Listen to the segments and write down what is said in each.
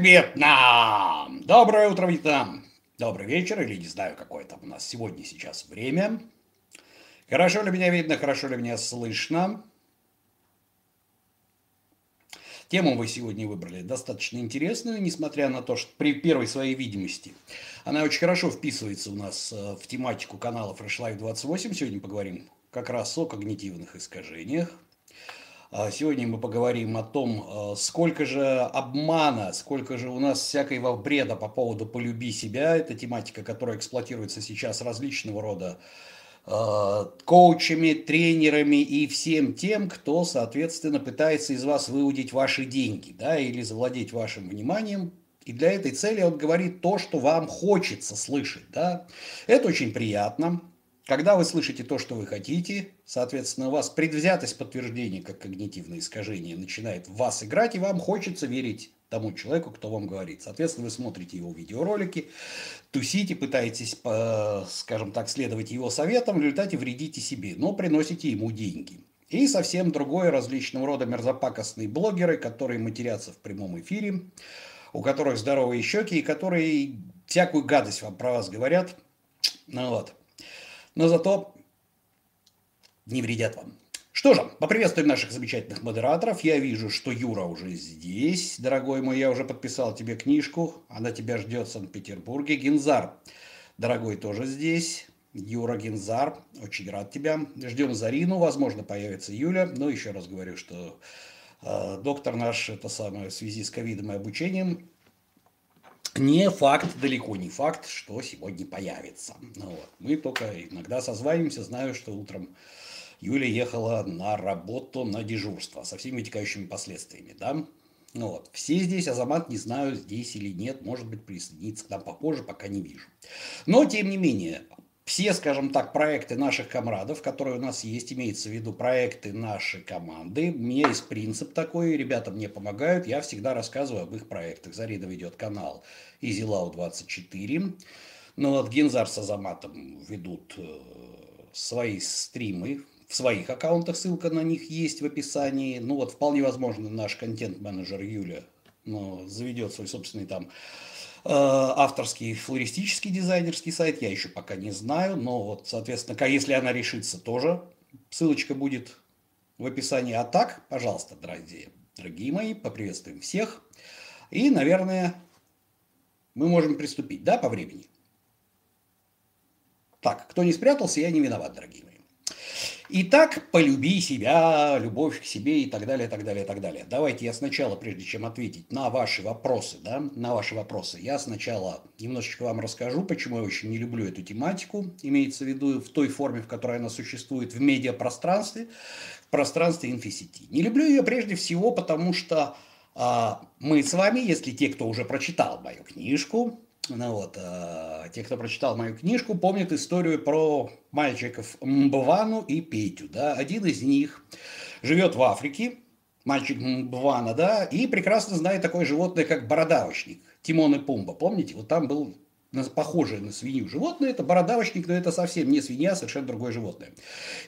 Вьетнам! Доброе утро, Вьетнам! Добрый вечер, или не знаю, какое там у нас сегодня сейчас время. Хорошо ли меня видно, хорошо ли меня слышно? Тему вы сегодня выбрали достаточно интересную, несмотря на то, что при первой своей видимости она очень хорошо вписывается у нас э, в тематику канала Fresh Life 28. Сегодня поговорим как раз о когнитивных искажениях. А сегодня мы поговорим о том, э, сколько же обмана, сколько же у нас всякого бреда по поводу «полюби себя». Это тематика, которая эксплуатируется сейчас различного рода э, коучами, тренерами и всем тем, кто, соответственно, пытается из вас выудить ваши деньги, да, или завладеть вашим вниманием. И для этой цели он говорит то, что вам хочется слышать, да. Это очень приятно, когда вы слышите то, что вы хотите, соответственно, у вас предвзятость подтверждения, как когнитивное искажение, начинает в вас играть, и вам хочется верить тому человеку, кто вам говорит. Соответственно, вы смотрите его видеоролики, тусите, пытаетесь, скажем так, следовать его советам, в результате вредите себе, но приносите ему деньги. И совсем другое различного рода мерзопакостные блогеры, которые матерятся в прямом эфире, у которых здоровые щеки и которые всякую гадость вам про вас говорят. Ну вот но зато не вредят вам. Что же, поприветствуем наших замечательных модераторов. Я вижу, что Юра уже здесь. Дорогой мой, я уже подписал тебе книжку. Она тебя ждет в Санкт-Петербурге. Гинзар, дорогой, тоже здесь. Юра Гинзар, очень рад тебя. Ждем Зарину, возможно, появится Юля. Но еще раз говорю, что э, доктор наш, это самое, в связи с ковидом и обучением, не факт, далеко не факт, что сегодня появится. Ну, вот. Мы только иногда созваниваемся, знаю, что утром Юля ехала на работу, на дежурство со всеми вытекающими последствиями, да. Ну вот. Все здесь, Азамат, не знаю, здесь или нет, может быть, присоединиться к нам попозже, пока не вижу. Но, тем не менее, все, скажем так, проекты наших комрадов, которые у нас есть, имеется в виду проекты нашей команды. У меня есть принцип такой, ребята мне помогают, я всегда рассказываю об их проектах. Зарина ведет канал EasyLow24. Но вот Гинзар с Азаматом ведут э, свои стримы в своих аккаунтах, ссылка на них есть в описании. Ну вот вполне возможно наш контент-менеджер Юля ну, заведет свой собственный там авторский флористический дизайнерский сайт, я еще пока не знаю, но вот, соответственно, если она решится, тоже ссылочка будет в описании. А так, пожалуйста, дорогие, дорогие мои, поприветствуем всех. И, наверное, мы можем приступить, да, по времени? Так, кто не спрятался, я не виноват, дорогие. Итак, полюби себя, любовь к себе и так далее, так далее, так далее. Давайте я сначала, прежде чем ответить на ваши вопросы, да, на ваши вопросы, я сначала немножечко вам расскажу, почему я очень не люблю эту тематику, имеется в виду в той форме, в которой она существует в медиапространстве, в пространстве инфосети. Не люблю ее прежде всего, потому что а, мы с вами, если те, кто уже прочитал мою книжку, ну вот, э, те, кто прочитал мою книжку, помнят историю про мальчиков Мбвану и Петю. Да? Один из них живет в Африке, мальчик Мбвана, да, и прекрасно знает такое животное, как бородавочник, Тимон и Пумба. Помните, вот там был похожее на свинью животное, это бородавочник, но это совсем не свинья, совершенно другое животное.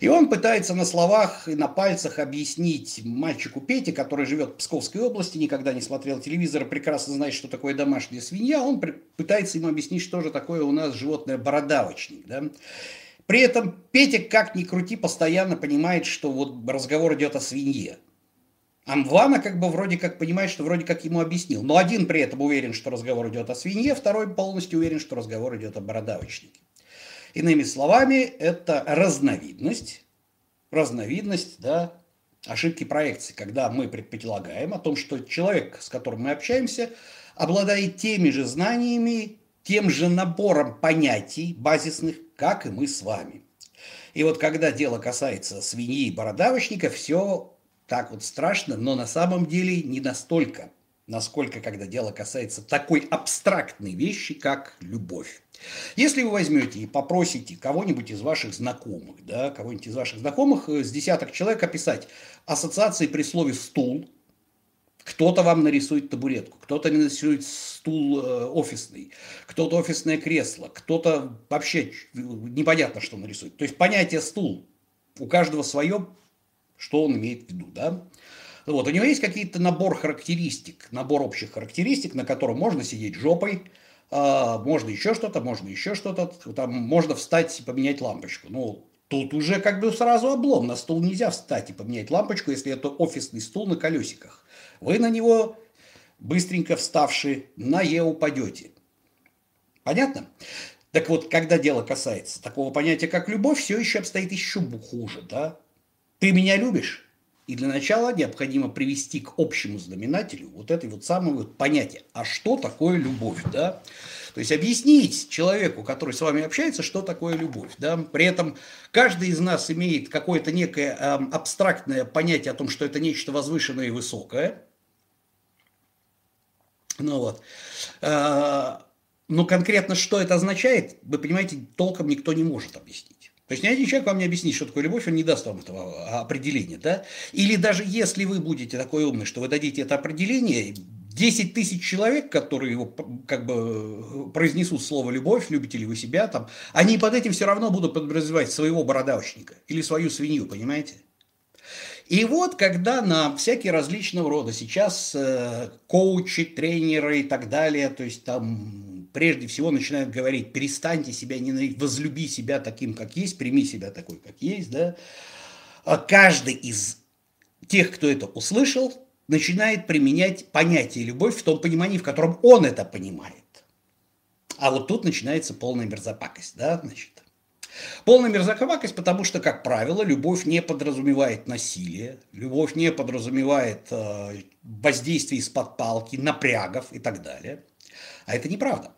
И он пытается на словах и на пальцах объяснить мальчику Пете, который живет в Псковской области, никогда не смотрел телевизор, прекрасно знает, что такое домашняя свинья, он пытается ему объяснить, что же такое у нас животное бородавочник. Да? При этом Петя, как ни крути, постоянно понимает, что вот разговор идет о свинье. Амвана как бы вроде как понимает, что вроде как ему объяснил. Но один при этом уверен, что разговор идет о свинье, второй полностью уверен, что разговор идет о бородавочнике. Иными словами, это разновидность, разновидность, да, ошибки проекции, когда мы предполагаем о том, что человек, с которым мы общаемся, обладает теми же знаниями, тем же набором понятий базисных, как и мы с вами. И вот когда дело касается свиньи и бородавочника, все так вот страшно, но на самом деле не настолько, насколько, когда дело касается такой абстрактной вещи, как любовь. Если вы возьмете и попросите кого-нибудь из ваших знакомых, да, кого-нибудь из ваших знакомых, э, с десяток человек описать ассоциации при слове «стул», кто-то вам нарисует табуретку, кто-то нарисует стул э, офисный, кто-то офисное кресло, кто-то вообще непонятно, что нарисует. То есть понятие «стул» у каждого свое, что он имеет в виду, да? Вот, у него есть какие-то набор характеристик, набор общих характеристик, на котором можно сидеть жопой, а, можно еще что-то, можно еще что-то, там можно встать и поменять лампочку. Ну, тут уже как бы сразу облом, на стул нельзя встать и поменять лампочку, если это офисный стул на колесиках. Вы на него, быстренько вставши, на Е упадете. Понятно? Так вот, когда дело касается такого понятия, как любовь, все еще обстоит еще хуже, да? Ты меня любишь? И для начала необходимо привести к общему знаменателю вот это вот самое вот понятие, а что такое любовь, да? То есть объяснить человеку, который с вами общается, что такое любовь. Да? При этом каждый из нас имеет какое-то некое э, абстрактное понятие о том, что это нечто возвышенное и высокое. Ну вот. Э, но конкретно что это означает, вы понимаете, толком никто не может объяснить. То есть ни один человек вам не объяснит, что такое любовь, он не даст вам этого определения. Да? Или даже если вы будете такой умный, что вы дадите это определение, 10 тысяч человек, которые его как бы произнесут слово «любовь», любите ли вы себя, там, они под этим все равно будут подразумевать своего бородавочника или свою свинью, понимаете? И вот, когда на всякие различного рода сейчас э, коучи, тренеры и так далее, то есть там прежде всего начинают говорить, перестаньте себя ненавидеть, возлюби себя таким, как есть, прими себя такой, как есть, да, а каждый из тех, кто это услышал, начинает применять понятие любовь в том понимании, в котором он это понимает. А вот тут начинается полная мерзопакость, да, значит. Полная мерзопакость, потому что, как правило, любовь не подразумевает насилие, любовь не подразумевает э, воздействие из-под палки, напрягов и так далее. А это неправда.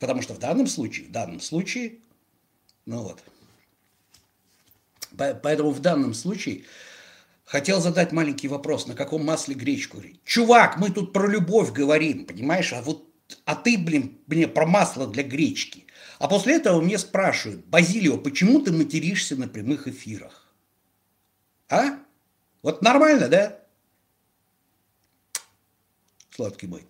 Потому что в данном случае, в данном случае, ну вот, поэтому в данном случае хотел задать маленький вопрос, на каком масле гречку варить. Чувак, мы тут про любовь говорим, понимаешь, а вот, а ты, блин, мне про масло для гречки. А после этого мне спрашивают, Базилио, почему ты материшься на прямых эфирах? А? Вот нормально, да? Сладкий мой.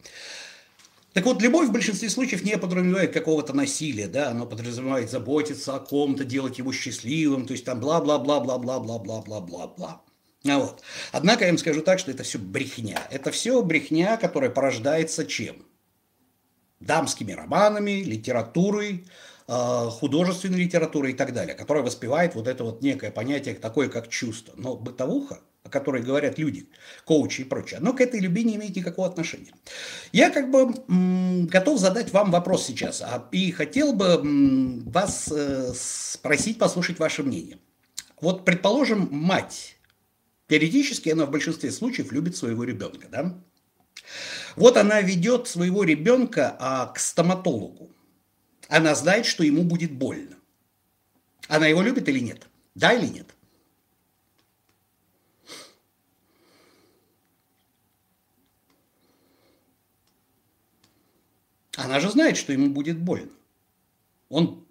Так вот, любовь в большинстве случаев не подразумевает какого-то насилия, да, оно подразумевает заботиться о ком-то, делать его счастливым, то есть там бла-бла-бла-бла-бла-бла-бла-бла-бла. А вот. Однако я им скажу так, что это все брехня. Это все брехня, которая порождается чем? Дамскими романами, литературой, а, художественной литературой и так далее, которая воспевает вот это вот некое понятие такое, как чувство. Но бытовуха, о которой говорят люди, коучи и прочее, оно к этой любви не имеет никакого отношения. Я как бы готов задать вам вопрос сейчас, а, и хотел бы вас э, спросить, послушать ваше мнение. Вот, предположим, мать, теоретически она в большинстве случаев любит своего ребенка, да? Вот она ведет своего ребенка а, к стоматологу. Она знает, что ему будет больно. Она его любит или нет? Да или нет? Она же знает, что ему будет больно. Он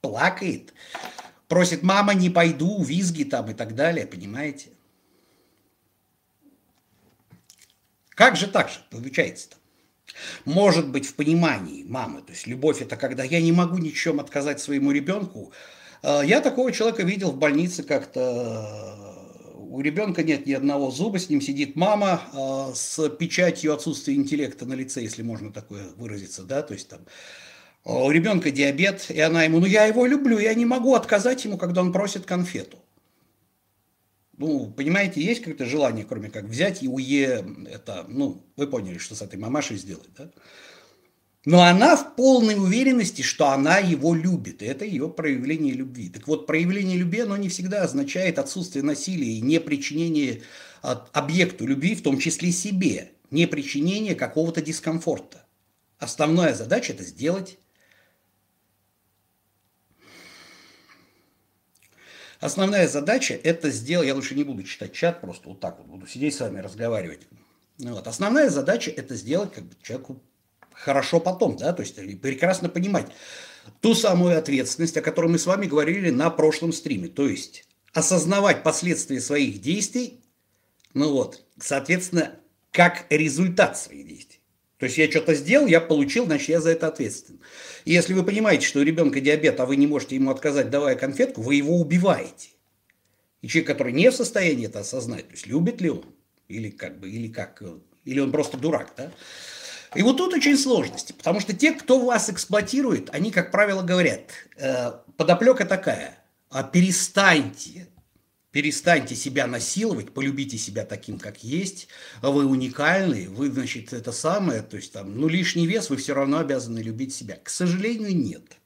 плакает, просит, мама, не пойду, визги там и так далее, понимаете? Как же так же получается-то? Может быть, в понимании мамы, то есть любовь это когда я не могу ни в чем отказать своему ребенку. А, я такого человека видел в больнице как-то у ребенка нет ни одного зуба, с ним сидит мама э, с печатью отсутствия интеллекта на лице, если можно такое выразиться, да, то есть там у ребенка диабет, и она ему, ну я его люблю, я не могу отказать ему, когда он просит конфету. Ну, понимаете, есть какое-то желание, кроме как взять и уе, это, ну, вы поняли, что с этой мамашей сделать, да? Но она в полной уверенности, что она его любит. Это ее проявление любви. Так вот, проявление любви, оно не всегда означает отсутствие насилия и не причинение объекту любви, в том числе себе, не причинение какого-то дискомфорта. Основная задача это сделать. Основная задача это сделать, я лучше не буду читать чат, просто вот так вот буду сидеть с вами разговаривать. Вот. Основная задача это сделать как бы человеку хорошо потом, да, то есть прекрасно понимать ту самую ответственность, о которой мы с вами говорили на прошлом стриме, то есть осознавать последствия своих действий, ну вот, соответственно, как результат своих действий. То есть я что-то сделал, я получил, значит, я за это ответственен. И если вы понимаете, что у ребенка диабет, а вы не можете ему отказать, давая конфетку, вы его убиваете. И человек, который не в состоянии это осознать, то есть любит ли он, Или как бы, или как, или он просто дурак, да? И вот тут очень сложности, потому что те, кто вас эксплуатирует, они, как правило, говорят, э, подоплека такая, а перестаньте, перестаньте себя насиловать, полюбите себя таким, как есть, вы уникальны, вы, значит, это самое, то есть там, ну, лишний вес, вы все равно обязаны любить себя. К сожалению, нет.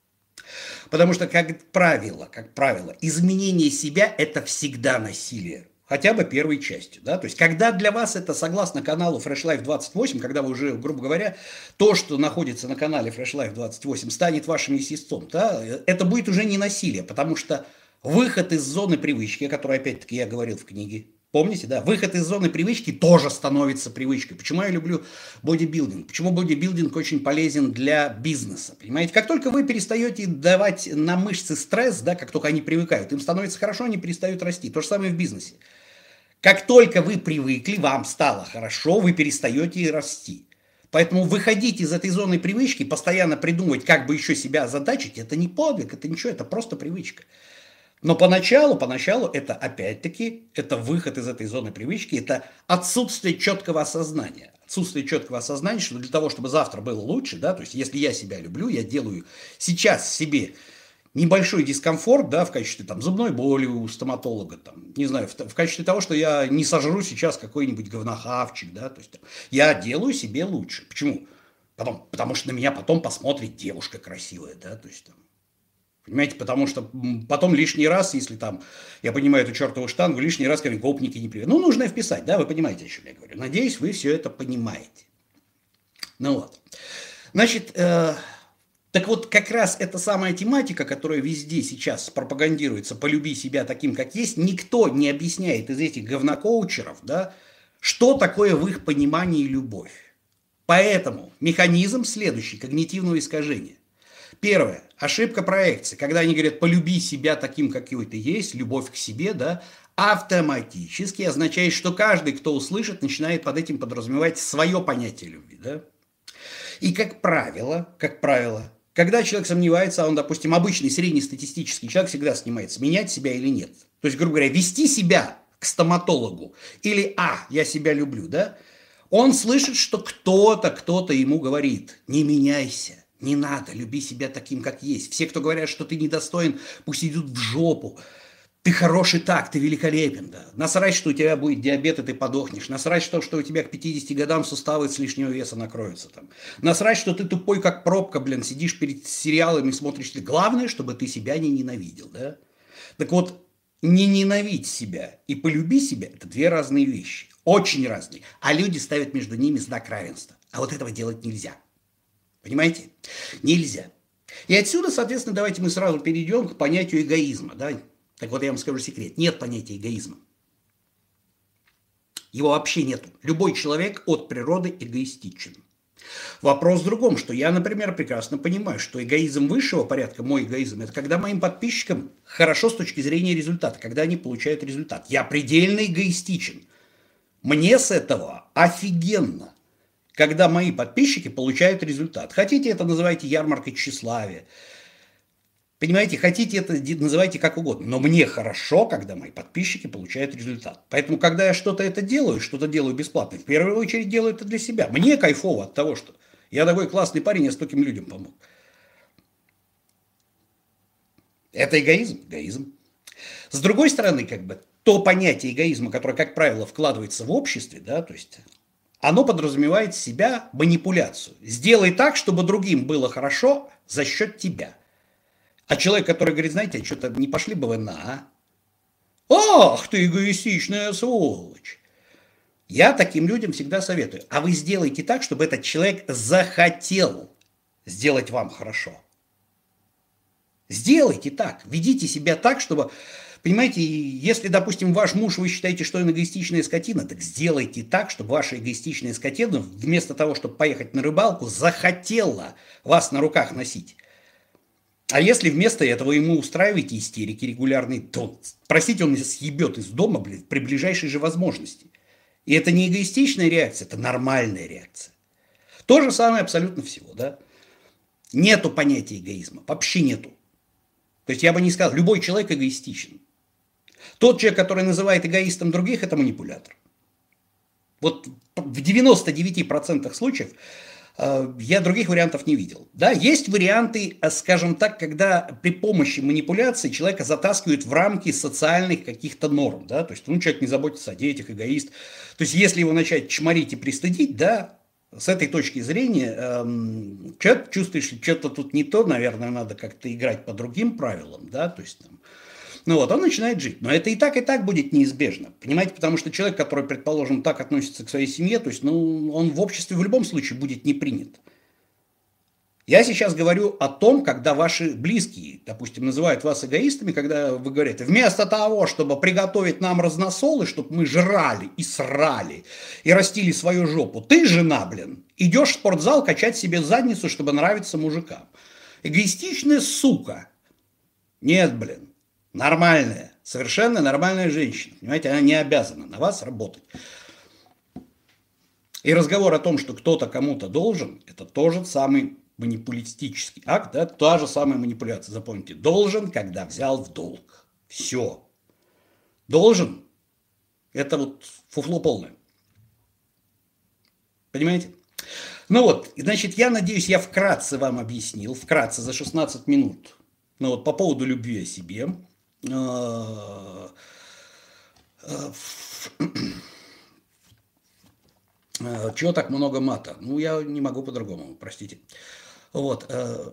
Потому что, как правило, как правило, изменение себя – это всегда насилие хотя бы первой частью. Да? То есть, когда для вас это, согласно каналу Fresh Life 28, когда вы уже, грубо говоря, то, что находится на канале Fresh Life 28, станет вашим естеством, да? это будет уже не насилие, потому что выход из зоны привычки, о которой, опять-таки, я говорил в книге, Помните, да? Выход из зоны привычки тоже становится привычкой. Почему я люблю бодибилдинг? Почему бодибилдинг очень полезен для бизнеса? Понимаете, как только вы перестаете давать на мышцы стресс, да, как только они привыкают, им становится хорошо, они перестают расти. То же самое в бизнесе. Как только вы привыкли, вам стало хорошо, вы перестаете расти. Поэтому выходить из этой зоны привычки, постоянно придумывать, как бы еще себя озадачить, это не подвиг, это ничего, это просто привычка. Но поначалу, поначалу это опять-таки, это выход из этой зоны привычки, это отсутствие четкого осознания. Отсутствие четкого осознания, что для того, чтобы завтра было лучше, да, то есть если я себя люблю, я делаю сейчас себе небольшой дискомфорт, да, в качестве там зубной боли у стоматолога, там, не знаю, в, в качестве того, что я не сожру сейчас какой-нибудь говнохавчик, да, то есть там, я делаю себе лучше. Почему? Потом, потому что на меня потом посмотрит девушка красивая, да, то есть там, Понимаете, потому что потом лишний раз, если там, я понимаю эту чертову штангу, лишний раз ко мне гопники не приведут. Ну, нужно вписать, да, вы понимаете, о чем я говорю. Надеюсь, вы все это понимаете. Ну вот. Значит, э, так вот, как раз эта самая тематика, которая везде сейчас пропагандируется, полюби себя таким, как есть, никто не объясняет из этих говнокоучеров, да, что такое в их понимании любовь. Поэтому механизм следующий, когнитивного искажения. Первое, ошибка проекции, когда они говорят полюби себя таким, какой ты есть, любовь к себе, да, автоматически означает, что каждый, кто услышит, начинает под этим подразумевать свое понятие любви, да. И как правило, как правило, когда человек сомневается, а он, допустим, обычный среднестатистический человек всегда снимается, менять себя или нет. То есть, грубо говоря, вести себя к стоматологу или «а, я себя люблю», да, он слышит, что кто-то, кто-то ему говорит «не меняйся». Не надо, люби себя таким, как есть. Все, кто говорят, что ты недостоин, пусть идут в жопу. Ты хороший так, ты великолепен, да. Насрать, что у тебя будет диабет, и ты подохнешь. Насрать, что, что у тебя к 50 годам суставы с лишнего веса накроются там. Насрать, что ты тупой, как пробка, блин, сидишь перед сериалами, смотришь. Главное, чтобы ты себя не ненавидел, да. Так вот, не ненавидь себя и полюби себя – это две разные вещи. Очень разные. А люди ставят между ними знак равенства. А вот этого делать нельзя. Понимаете? Нельзя. И отсюда, соответственно, давайте мы сразу перейдем к понятию эгоизма. Да? Так вот я вам скажу секрет. Нет понятия эгоизма. Его вообще нет. Любой человек от природы эгоистичен. Вопрос в другом, что я, например, прекрасно понимаю, что эгоизм высшего порядка, мой эгоизм, это когда моим подписчикам хорошо с точки зрения результата, когда они получают результат. Я предельно эгоистичен. Мне с этого офигенно, когда мои подписчики получают результат. Хотите это называйте ярмаркой тщеславия, Понимаете, хотите это называйте как угодно, но мне хорошо, когда мои подписчики получают результат. Поэтому, когда я что-то это делаю, что-то делаю бесплатно, в первую очередь делаю это для себя. Мне кайфово от того, что я такой классный парень, я стольким людям помог. Это эгоизм? Эгоизм. С другой стороны, как бы, то понятие эгоизма, которое, как правило, вкладывается в обществе, да, то есть оно подразумевает себя манипуляцию. Сделай так, чтобы другим было хорошо за счет тебя. А человек, который говорит, знаете, что-то не пошли бы вы на, а? Ах ты эгоистичная сволочь! Я таким людям всегда советую. А вы сделайте так, чтобы этот человек захотел сделать вам хорошо. Сделайте так. Ведите себя так, чтобы... Понимаете, если, допустим, ваш муж, вы считаете, что он эгоистичная скотина, так сделайте так, чтобы ваша эгоистичная скотина, вместо того, чтобы поехать на рыбалку, захотела вас на руках носить. А если вместо этого ему устраиваете истерики регулярные, то, простите, он съебет из дома, блин, при ближайшей же возможности. И это не эгоистичная реакция, это нормальная реакция. То же самое абсолютно всего, да. Нету понятия эгоизма, вообще нету. То есть я бы не сказал, любой человек эгоистичен. Тот человек, который называет эгоистом других, это манипулятор. Вот в 99% случаев я других вариантов не видел. Да, есть варианты, э, скажем так, когда при помощи манипуляции человека затаскивают в рамки социальных каких-то норм, да, то есть, ну, человек не заботится о детях, эгоист. То есть, если его начать чморить и пристыдить, да, с этой точки зрения эм, человек чувствует, что что-то тут не то, наверное, надо как-то играть по другим правилам, да, то есть там, ну вот, он начинает жить. Но это и так, и так будет неизбежно. Понимаете, потому что человек, который, предположим, так относится к своей семье, то есть, ну, он в обществе в любом случае будет не принят. Я сейчас говорю о том, когда ваши близкие, допустим, называют вас эгоистами, когда вы говорите, вместо того, чтобы приготовить нам разносолы, чтобы мы жрали и срали и растили свою жопу, ты, жена, блин, идешь в спортзал качать себе задницу, чтобы нравиться мужикам. Эгоистичная сука. Нет, блин, нормальная, совершенно нормальная женщина. Понимаете, она не обязана на вас работать. И разговор о том, что кто-то кому-то должен, это тоже самый манипулистический акт, да, та же самая манипуляция, запомните, должен, когда взял в долг. Все. Должен. Это вот фуфло полное. Понимаете? Ну вот, значит, я надеюсь, я вкратце вам объяснил, вкратце за 16 минут, ну вот по поводу любви о себе. А, чего так много мата? Ну, я не могу по-другому, простите. Вот. Э,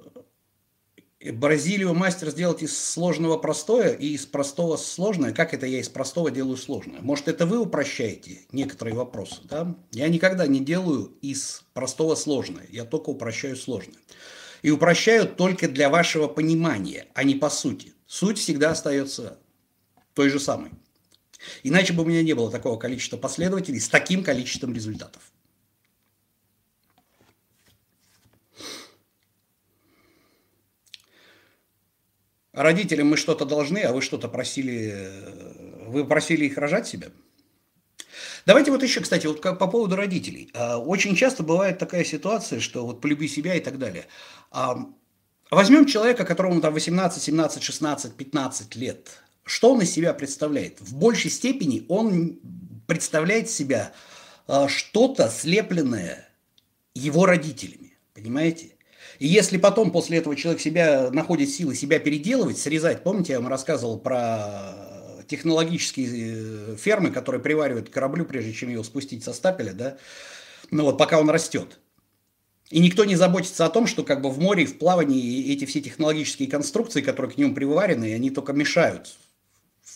Бразилию мастер сделать из сложного простое и из простого сложное. Как это я из простого делаю сложное? Может, это вы упрощаете некоторые вопросы? Да? Я никогда не делаю из простого сложное. Я только упрощаю сложное. И упрощаю только для вашего понимания, а не по сути. Суть всегда остается той же самой. Иначе бы у меня не было такого количества последователей с таким количеством результатов. родителям мы что-то должны, а вы что-то просили, э, вы просили их рожать себя. Давайте вот еще, кстати, вот по поводу родителей. А, очень часто бывает такая ситуация, что вот полюби себя и так далее. Возьмем человека, которому там 18, 17, 16, 15 лет. Что он из себя представляет? В большей степени он представляет себя а, что-то слепленное его родителями. Понимаете? И если потом после этого человек себя находит силы себя переделывать, срезать, помните, я вам рассказывал про технологические э, фермы, которые приваривают к кораблю, прежде чем его спустить со стапеля, да, ну вот пока он растет. И никто не заботится о том, что как бы в море, в плавании эти все технологические конструкции, которые к нему приварены, они только мешают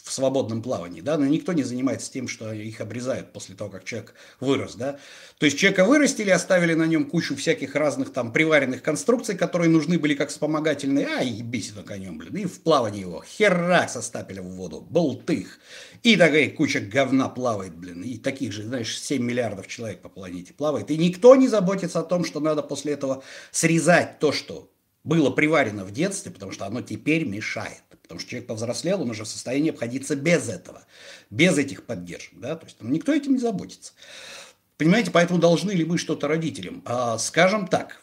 в свободном плавании, да, но никто не занимается тем, что их обрезают после того, как человек вырос, да. То есть человека вырастили, оставили на нем кучу всяких разных там приваренных конструкций, которые нужны были как вспомогательные, а ебись на конем, блин, и в плавании его херак состапили в воду, болтых, и такая куча говна плавает, блин, и таких же, знаешь, 7 миллиардов человек по планете плавает, и никто не заботится о том, что надо после этого срезать то, что было приварено в детстве, потому что оно теперь мешает. Потому что человек повзрослел, он уже в состоянии обходиться без этого, без этих поддержек. Да? То есть там никто этим не заботится. Понимаете, поэтому должны ли мы что-то родителям? А, скажем так,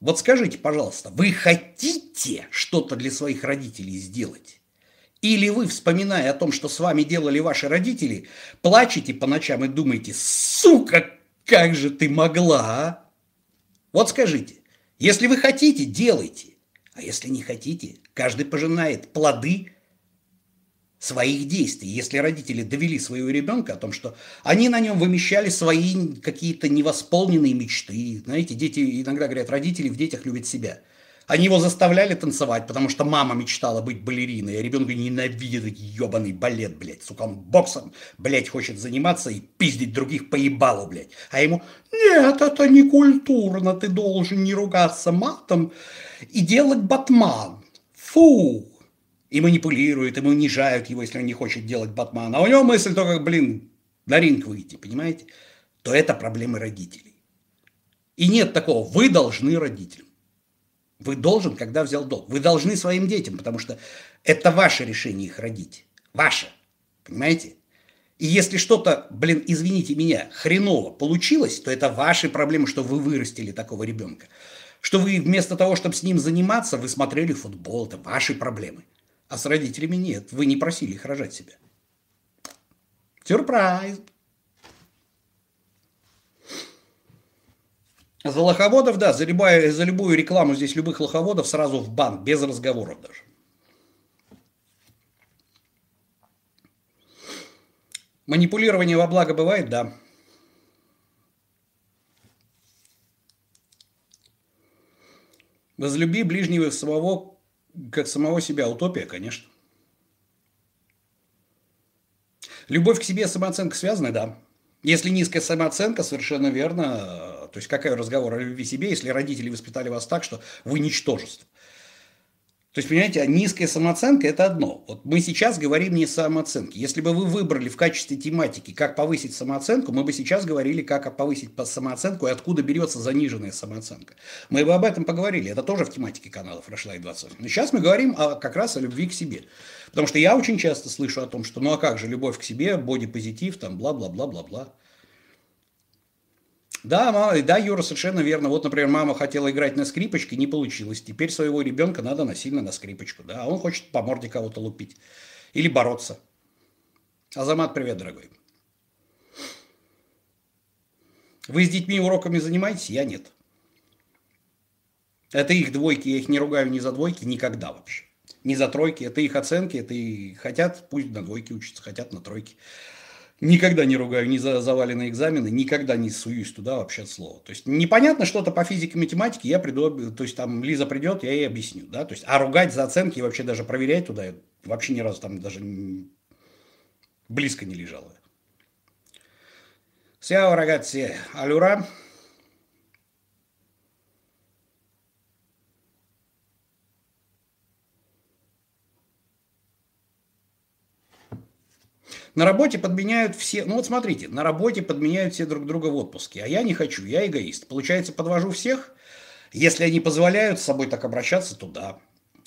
вот скажите, пожалуйста, вы хотите что-то для своих родителей сделать? Или вы, вспоминая о том, что с вами делали ваши родители, плачете по ночам и думаете, сука, как же ты могла, а? Вот скажите, если вы хотите, делайте. А если не хотите, каждый пожинает плоды своих действий. Если родители довели своего ребенка о том, что они на нем вымещали свои какие-то невосполненные мечты. Знаете, дети иногда говорят, родители в детях любят себя. Они его заставляли танцевать, потому что мама мечтала быть балериной, а ребенок ненавидит ебаный балет, блядь. Сука, он боксом, блядь, хочет заниматься и пиздить других по ебалу, блядь. А ему, нет, это не культурно, ты должен не ругаться матом и делать батман. Фу! И манипулируют, и унижают его, если он не хочет делать батман. А у него мысль только, блин, на ринг выйти, понимаете? То это проблемы родителей. И нет такого, вы должны родителям. Вы должен, когда взял долг. Вы должны своим детям, потому что это ваше решение их родить. Ваше. Понимаете? И если что-то, блин, извините меня, хреново получилось, то это ваши проблемы, что вы вырастили такого ребенка что вы вместо того, чтобы с ним заниматься, вы смотрели футбол, это ваши проблемы. А с родителями нет, вы не просили их рожать себя. Сюрприз! За лоховодов, да, за, любая, за любую рекламу здесь любых лоховодов сразу в бан, без разговоров даже. Манипулирование во благо бывает, да. Возлюби ближнего самого, как самого себя. Утопия, конечно. Любовь к себе и самооценка связаны, да. Если низкая самооценка, совершенно верно. То есть, какой разговор о любви себе, если родители воспитали вас так, что вы ничтожество. То есть, понимаете, низкая самооценка – это одно. Вот мы сейчас говорим не о самооценке. Если бы вы выбрали в качестве тематики, как повысить самооценку, мы бы сейчас говорили, как повысить самооценку и откуда берется заниженная самооценка. Мы бы об этом поговорили. Это тоже в тематике канала Fresh Life 28. Но сейчас мы говорим о, как раз о любви к себе. Потому что я очень часто слышу о том, что ну а как же любовь к себе, бодипозитив, там бла-бла-бла-бла-бла. Да, мама, да, Юра, совершенно верно. Вот, например, мама хотела играть на скрипочке, не получилось. Теперь своего ребенка надо насильно на скрипочку. Да, а он хочет по морде кого-то лупить. Или бороться. Азамат, привет, дорогой. Вы с детьми уроками занимаетесь? Я нет. Это их двойки, я их не ругаю ни за двойки, никогда вообще. Ни за тройки, это их оценки, это и хотят, пусть на двойке учатся, хотят на тройке. Никогда не ругаю ни за заваленные экзамены, никогда не суюсь туда вообще от слова. То есть непонятно что-то по физике, математике, я приду, то есть там Лиза придет, я ей объясню, да, то есть, а ругать за оценки и вообще даже проверять туда, вообще ни разу там даже близко не лежало. Сяо, ragazzi, allora На работе подменяют все, ну вот смотрите, на работе подменяют все друг друга в отпуске, а я не хочу, я эгоист. Получается, подвожу всех, если они позволяют с собой так обращаться, то да.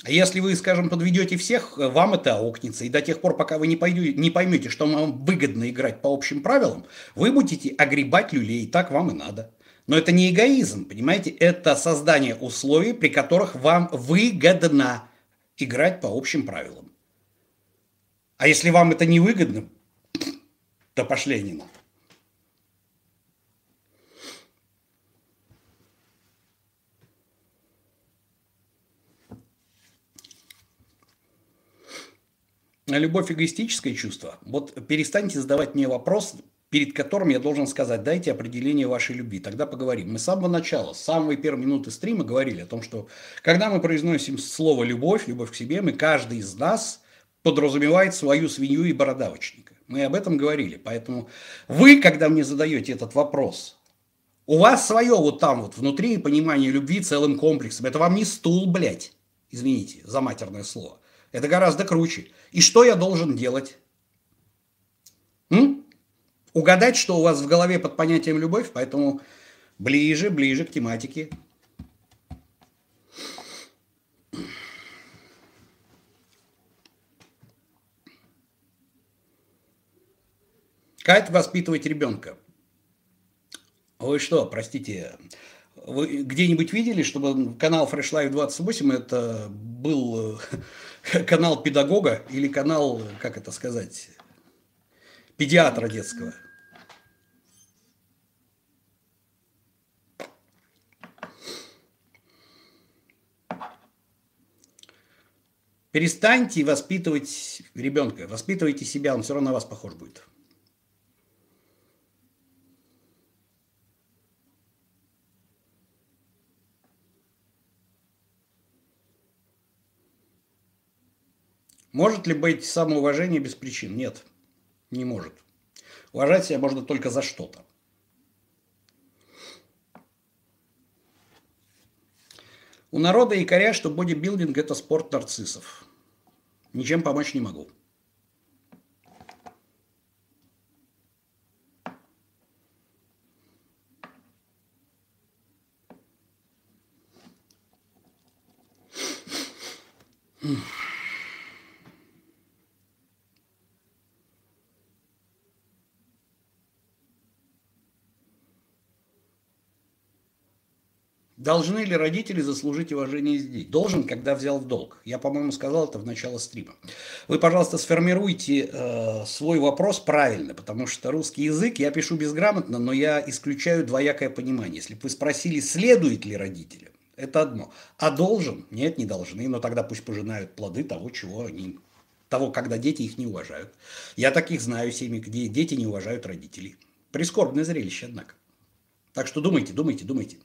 А если вы, скажем, подведете всех, вам это аукнется. И до тех пор, пока вы не, пойдете, не поймете, что вам выгодно играть по общим правилам, вы будете огребать люлей. Так вам и надо. Но это не эгоизм, понимаете? Это создание условий, при которых вам выгодно играть по общим правилам. А если вам это не выгодно, да пошли они на. Любовь эгоистическое чувство. Вот перестаньте задавать мне вопрос, перед которым я должен сказать, дайте определение вашей любви, тогда поговорим. Мы с самого начала, с самой первой минуты стрима говорили о том, что когда мы произносим слово «любовь», «любовь к себе», мы, каждый из нас подразумевает свою свинью и бородавочника. Мы об этом говорили. Поэтому вы, когда мне задаете этот вопрос, у вас свое вот там вот внутри понимание любви целым комплексом. Это вам не стул, блядь. Извините за матерное слово. Это гораздо круче. И что я должен делать? М? Угадать, что у вас в голове под понятием любовь, поэтому ближе, ближе к тематике Как воспитывать ребенка? Вы что, простите, вы где-нибудь видели, чтобы канал Fresh Life 28 это был э, канал педагога или канал, как это сказать, педиатра детского? Перестаньте воспитывать ребенка, воспитывайте себя, он все равно на вас похож будет. Может ли быть самоуважение без причин? Нет, не может. Уважать себя можно только за что-то. У народа якоря, что бодибилдинг – это спорт нарциссов. Ничем помочь не могу. Должны ли родители заслужить уважение здесь? Должен, когда взял в долг. Я, по-моему, сказал это в начало стрима. Вы, пожалуйста, сформируйте э, свой вопрос правильно, потому что русский язык я пишу безграмотно, но я исключаю двоякое понимание. Если бы вы спросили, следует ли родителям, это одно. А должен? Нет, не должны, но тогда пусть пожинают плоды того, чего они того, когда дети их не уважают. Я таких знаю семьи, где дети не уважают родителей. Прискорбное зрелище, однако. Так что думайте, думайте, думайте.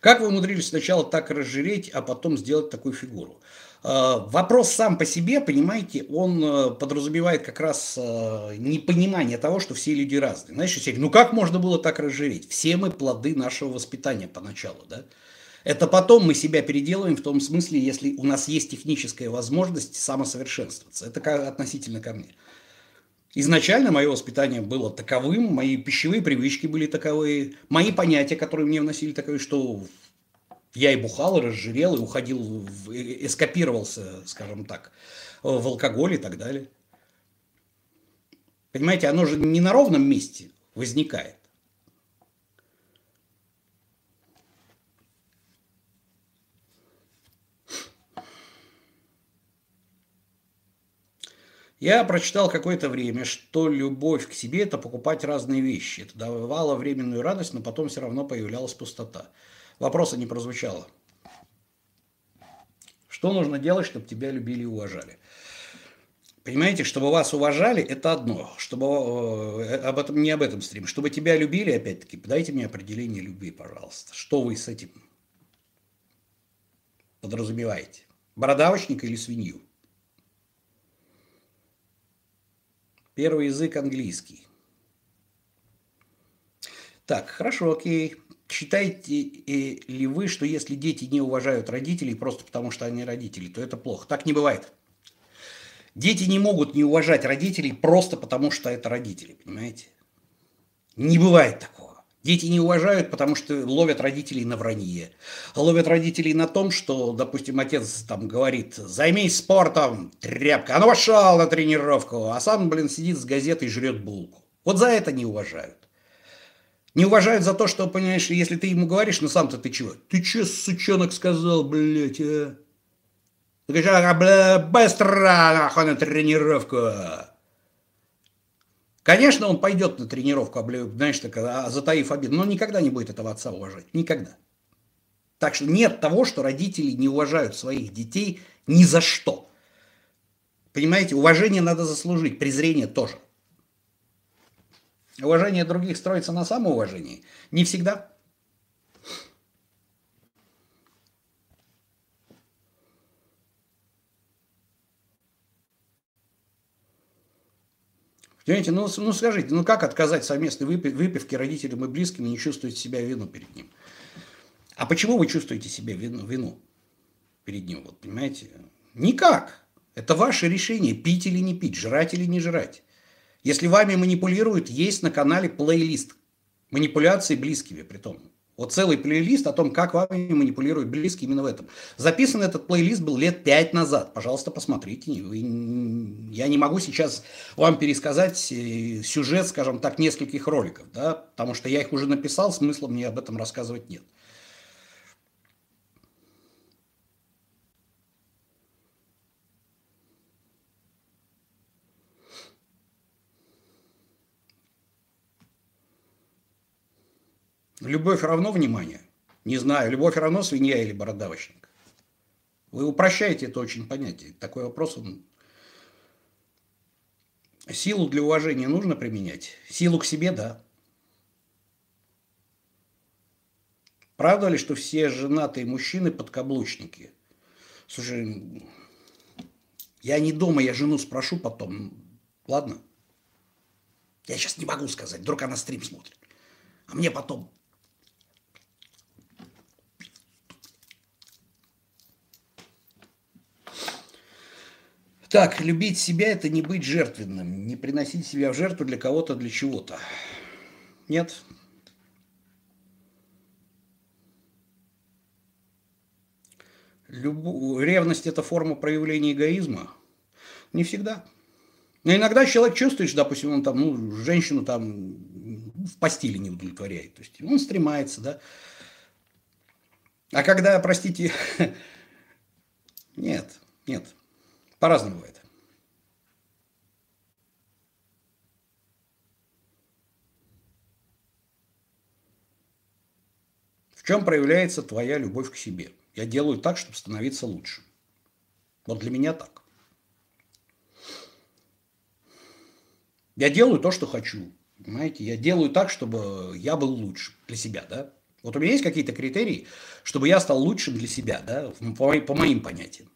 Как вы умудрились сначала так разжиреть, а потом сделать такую фигуру? А, вопрос сам по себе, понимаете, он э, подразумевает как раз э, непонимание того, что все люди разные. Знаешь, все, ну как можно было так разжиреть? Все мы плоды нашего воспитания поначалу, да? Это потом мы себя переделываем в том смысле, если у нас есть техническая возможность самосовершенствоваться. Это относительно ко мне. Изначально мое воспитание было таковым, мои пищевые привычки были таковые, мои понятия, которые мне вносили таковые, что я и бухал, и разжирел, и уходил, в, эскапировался, скажем так, в алкоголь и так далее. Понимаете, оно же не на ровном месте возникает. Я прочитал какое-то время, что любовь к себе – это покупать разные вещи. Это давало временную радость, но потом все равно появлялась пустота. Вопроса не прозвучало. Что нужно делать, чтобы тебя любили и уважали? Понимаете, чтобы вас уважали, это одно. Чтобы э, об этом не об этом стрим. Чтобы тебя любили, опять-таки, дайте мне определение любви, пожалуйста. Что вы с этим подразумеваете? Бородавочника или свинью? Первый язык английский. Так, хорошо, окей. Считаете э, ли вы, что если дети не уважают родителей просто потому, что они родители, то это плохо? Так не бывает. Дети не могут не уважать родителей просто потому, что это родители, понимаете? Не бывает такого. Дети не уважают, потому что ловят родителей на вранье. Ловят родителей на том, что, допустим, отец там говорит, займись спортом, тряпка. А ну пошел на тренировку, а сам, блин, сидит с газетой и жрет булку. Вот за это не уважают. Не уважают за то, что, понимаешь, если ты ему говоришь, ну сам-то ты чего? Ты че, сучонок, сказал, блядь, а? Ты говоришь, а, бля, быстро, нахуй, на тренировку. Конечно, он пойдет на тренировку, знаешь, так, а, затаив обид, но никогда не будет этого отца уважать. Никогда. Так что нет того, что родители не уважают своих детей ни за что. Понимаете, уважение надо заслужить, презрение тоже. Уважение других строится на самоуважении. Не всегда. Понимаете, ну, ну скажите, ну как отказать совместной выпивке родителям и близким и не чувствовать себя вину перед ним? А почему вы чувствуете себя вину, вину перед ним? Вот, понимаете? Никак. Это ваше решение, пить или не пить, жрать или не жрать. Если вами манипулируют, есть на канале плейлист манипуляции близкими, при том. Вот целый плейлист о том, как вами манипулируют близкие именно в этом. Записан этот плейлист был лет пять назад. Пожалуйста, посмотрите. Я не могу сейчас вам пересказать э, сюжет, скажем так, нескольких роликов, да, потому что я их уже написал, смысла мне об этом рассказывать нет. Любовь равно внимание? Не знаю. Любовь равно свинья или бородавочник? Вы упрощаете это очень понятие. Такой вопрос, он... Силу для уважения нужно применять? Силу к себе, да. Правда ли, что все женатые мужчины подкаблучники? Слушай, я не дома, я жену спрошу потом. Ладно? Я сейчас не могу сказать, вдруг она стрим смотрит. А мне потом Так, любить себя – это не быть жертвенным, не приносить себя в жертву для кого-то, для чего-то. Нет. Любу... Ревность – это форма проявления эгоизма? Не всегда. Но иногда человек чувствует, что, допустим, он там, ну, женщину там в постели не удовлетворяет. То есть он стремается, да. А когда, простите, нет, нет, по-разному бывает. В чем проявляется твоя любовь к себе? Я делаю так, чтобы становиться лучше. Вот для меня так. Я делаю то, что хочу. Понимаете, я делаю так, чтобы я был лучше для себя, да. Вот у меня есть какие-то критерии, чтобы я стал лучшим для себя, да, по, по моим понятиям.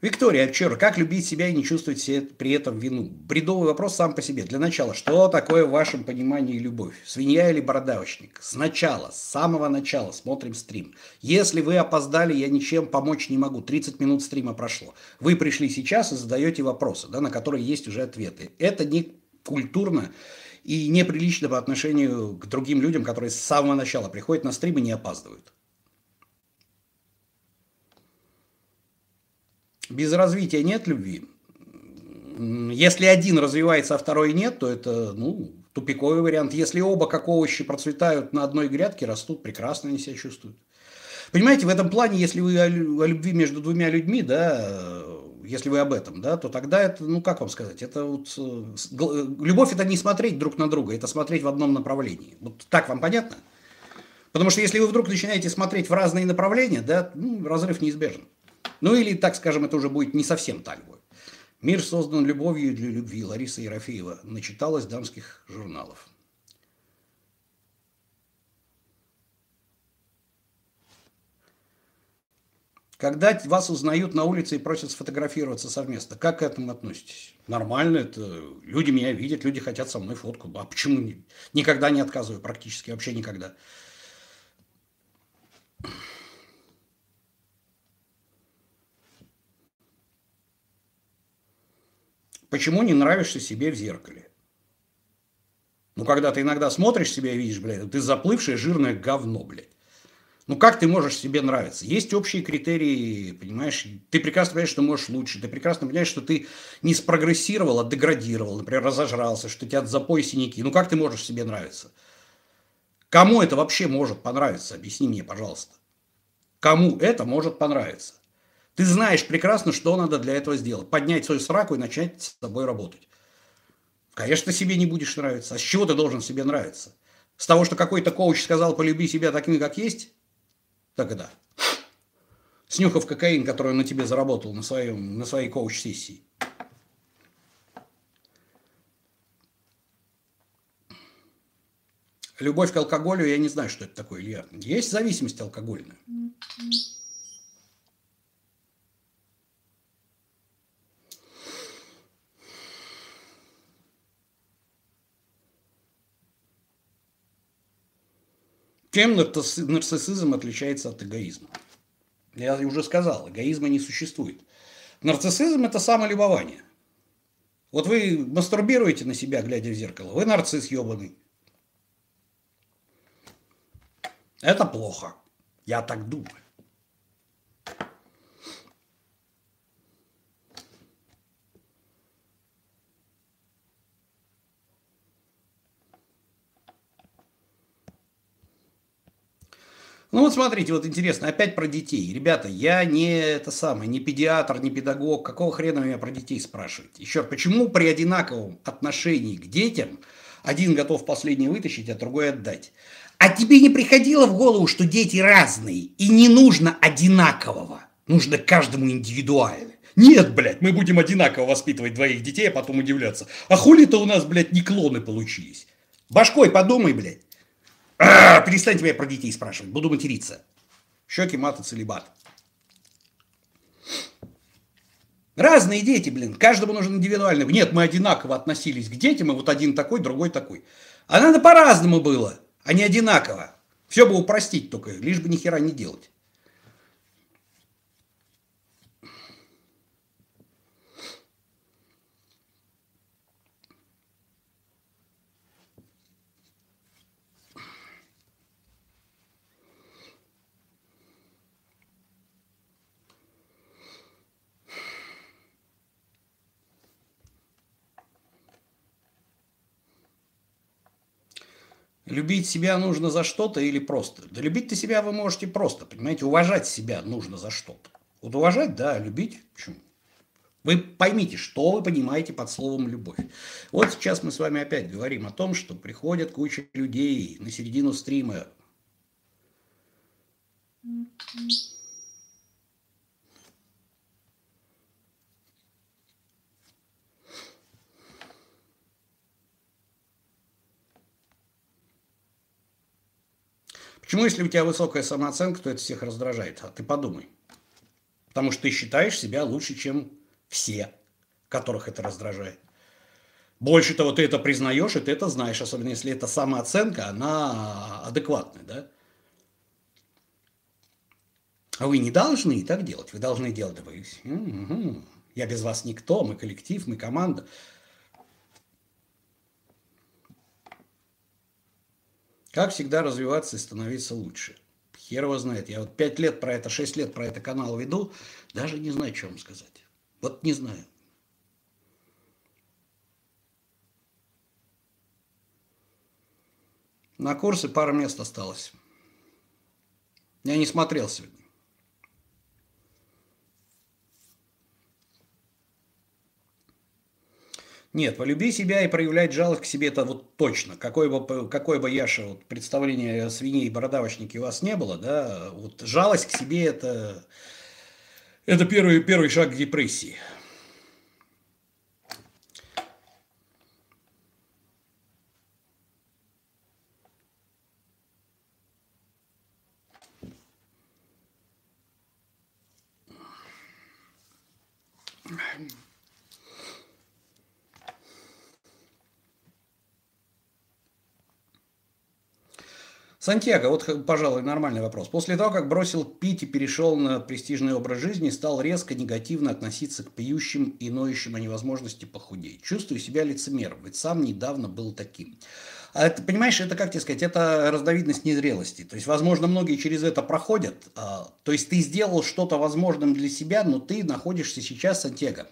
Виктория Овчера, как любить себя и не чувствовать себе при этом вину? Бредовый вопрос сам по себе. Для начала, что такое в вашем понимании любовь? Свинья или бородавочник? Сначала, с самого начала смотрим стрим. Если вы опоздали, я ничем помочь не могу. 30 минут стрима прошло. Вы пришли сейчас и задаете вопросы, да, на которые есть уже ответы. Это не культурно и неприлично по отношению к другим людям, которые с самого начала приходят на стрим и не опаздывают. Без развития нет любви. Если один развивается, а второй нет, то это ну, тупиковый вариант. Если оба, как овощи, процветают на одной грядке, растут, прекрасно они себя чувствуют. Понимаете, в этом плане, если вы о любви между двумя людьми, да, если вы об этом, да, то тогда это, ну как вам сказать, это вот любовь это не смотреть друг на друга, это смотреть в одном направлении. Вот так вам понятно? Потому что если вы вдруг начинаете смотреть в разные направления, да, ну, разрыв неизбежен. Ну или, так скажем, это уже будет не совсем будет. Мир создан любовью для любви. Лариса Ерофеева начиталась дамских журналов. Когда вас узнают на улице и просят сфотографироваться совместно, как к этому относитесь? Нормально, это люди меня видят, люди хотят со мной фотку. А почему? Никогда не отказываю, практически вообще никогда. Почему не нравишься себе в зеркале? Ну, когда ты иногда смотришь себя и видишь, блядь, ты заплывшее жирное говно, блядь. Ну, как ты можешь себе нравиться? Есть общие критерии, понимаешь? Ты прекрасно понимаешь, что можешь лучше. Ты прекрасно понимаешь, что ты не спрогрессировал, а деградировал. Например, разожрался, что у тебя запой синяки. Ну, как ты можешь себе нравиться? Кому это вообще может понравиться? Объясни мне, пожалуйста. Кому это может понравиться? Ты знаешь прекрасно, что надо для этого сделать. Поднять свою сраку и начать с тобой работать. Конечно, себе не будешь нравиться. А с чего ты должен себе нравиться? С того, что какой-то коуч сказал, полюби себя таким, как есть? Так и да. Снюхав кокаин, который он на тебе заработал на, своем, на своей коуч-сессии. Любовь к алкоголю, я не знаю, что это такое, Илья. Есть зависимость алкогольная. Чем нарциссизм отличается от эгоизма? Я уже сказал, эгоизма не существует. Нарциссизм – это самолюбование. Вот вы мастурбируете на себя, глядя в зеркало, вы нарцисс ебаный. Это плохо. Я так думаю. Ну вот смотрите, вот интересно, опять про детей. Ребята, я не это самое, не педиатр, не педагог. Какого хрена меня про детей спрашиваете? Еще почему при одинаковом отношении к детям один готов последний вытащить, а другой отдать? А тебе не приходило в голову, что дети разные и не нужно одинакового? Нужно каждому индивидуально. Нет, блядь, мы будем одинаково воспитывать двоих детей, а потом удивляться. А хули-то у нас, блядь, не клоны получились? Башкой подумай, блядь. А, перестаньте меня про детей спрашивать, буду материться. Щеки, маты, целебат. Разные дети, блин, каждому нужен индивидуальный. Нет, мы одинаково относились к детям, и вот один такой, другой такой. А надо по-разному было, а не одинаково. Все бы упростить только, лишь бы ни хера не делать. Любить себя нужно за что-то или просто? Да любить-то себя вы можете просто, понимаете? Уважать себя нужно за что-то. Вот уважать, да, любить, почему? Вы поймите, что вы понимаете под словом «любовь». Вот сейчас мы с вами опять говорим о том, что приходят куча людей на середину стрима. Почему, если у тебя высокая самооценка, то это всех раздражает? А ты подумай. Потому что ты считаешь себя лучше, чем все, которых это раздражает. Больше того, ты это признаешь, и ты это знаешь, особенно если эта самооценка, она адекватная, да? А вы не должны так делать. Вы должны делать, вы, угу, я без вас никто, мы коллектив, мы команда. Как всегда развиваться и становиться лучше? Хер его знает. Я вот пять лет про это, шесть лет про это канал веду, даже не знаю, что вам сказать. Вот не знаю. На курсы пара мест осталось. Я не смотрел сегодня. Нет, полюби себя и проявлять жалость к себе, это вот точно. Какое бы, какое бы Яша вот, представление о свинье и бородавочнике у вас не было, да, вот жалость к себе это, это первый, первый шаг к депрессии. Сантьяго, вот, пожалуй, нормальный вопрос. После того, как бросил пить и перешел на престижный образ жизни, стал резко негативно относиться к пьющим и ноющим о невозможности похудеть. Чувствую себя лицемером, ведь сам недавно был таким. А это, понимаешь, это, как тебе сказать, это разновидность незрелости. То есть, возможно, многие через это проходят. А, то есть, ты сделал что-то возможным для себя, но ты находишься сейчас, Сантьяго,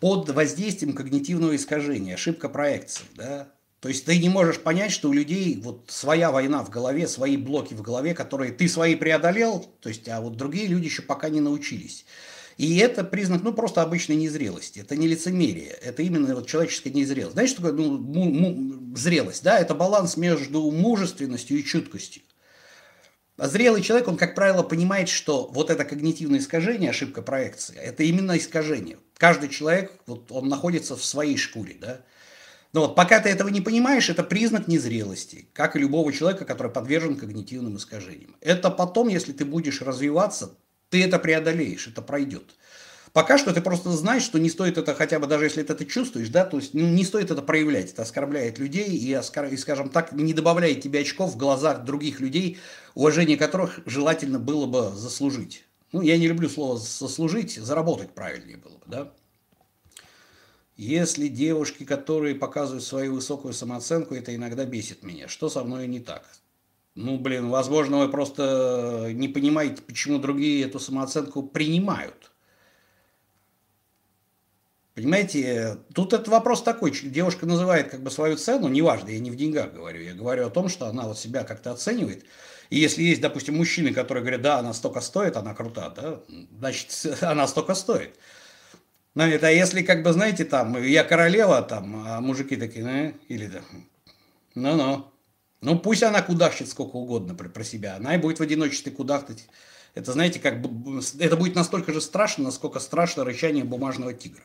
под воздействием когнитивного искажения, ошибка проекции. Да? То есть ты не можешь понять, что у людей вот своя война в голове, свои блоки в голове, которые ты свои преодолел, то есть, а вот другие люди еще пока не научились. И это признак, ну, просто обычной незрелости. Это не лицемерие, это именно вот человеческая незрелость. Знаешь, что такое ну, му, зрелость? Да, это баланс между мужественностью и чуткостью. А зрелый человек, он, как правило, понимает, что вот это когнитивное искажение, ошибка проекции, это именно искажение. Каждый человек, вот он находится в своей шкуре, да. Но вот пока ты этого не понимаешь, это признак незрелости, как и любого человека, который подвержен когнитивным искажениям. Это потом, если ты будешь развиваться, ты это преодолеешь, это пройдет. Пока что ты просто знаешь, что не стоит это, хотя бы даже если ты это чувствуешь, да, то есть ну, не стоит это проявлять, это оскорбляет людей и, и, скажем так, не добавляет тебе очков в глазах других людей, уважение которых желательно было бы заслужить. Ну, я не люблю слово заслужить, заработать правильнее было бы, да. Если девушки, которые показывают свою высокую самооценку, это иногда бесит меня. Что со мной не так? Ну, блин, возможно, вы просто не понимаете, почему другие эту самооценку принимают. Понимаете, тут этот вопрос такой, девушка называет как бы свою цену, неважно, я не в деньгах говорю, я говорю о том, что она вот себя как-то оценивает. И если есть, допустим, мужчины, которые говорят, да, она столько стоит, она крута, да, значит, она столько стоит. Но это если, как бы, знаете, там, я королева, там, а мужики такие, ну, или да, ну-ну. Ну, пусть она кудахчет сколько угодно про, про себя, она и будет в одиночестве кудахтать. Это, знаете, как бы, это будет настолько же страшно, насколько страшно рычание бумажного тигра.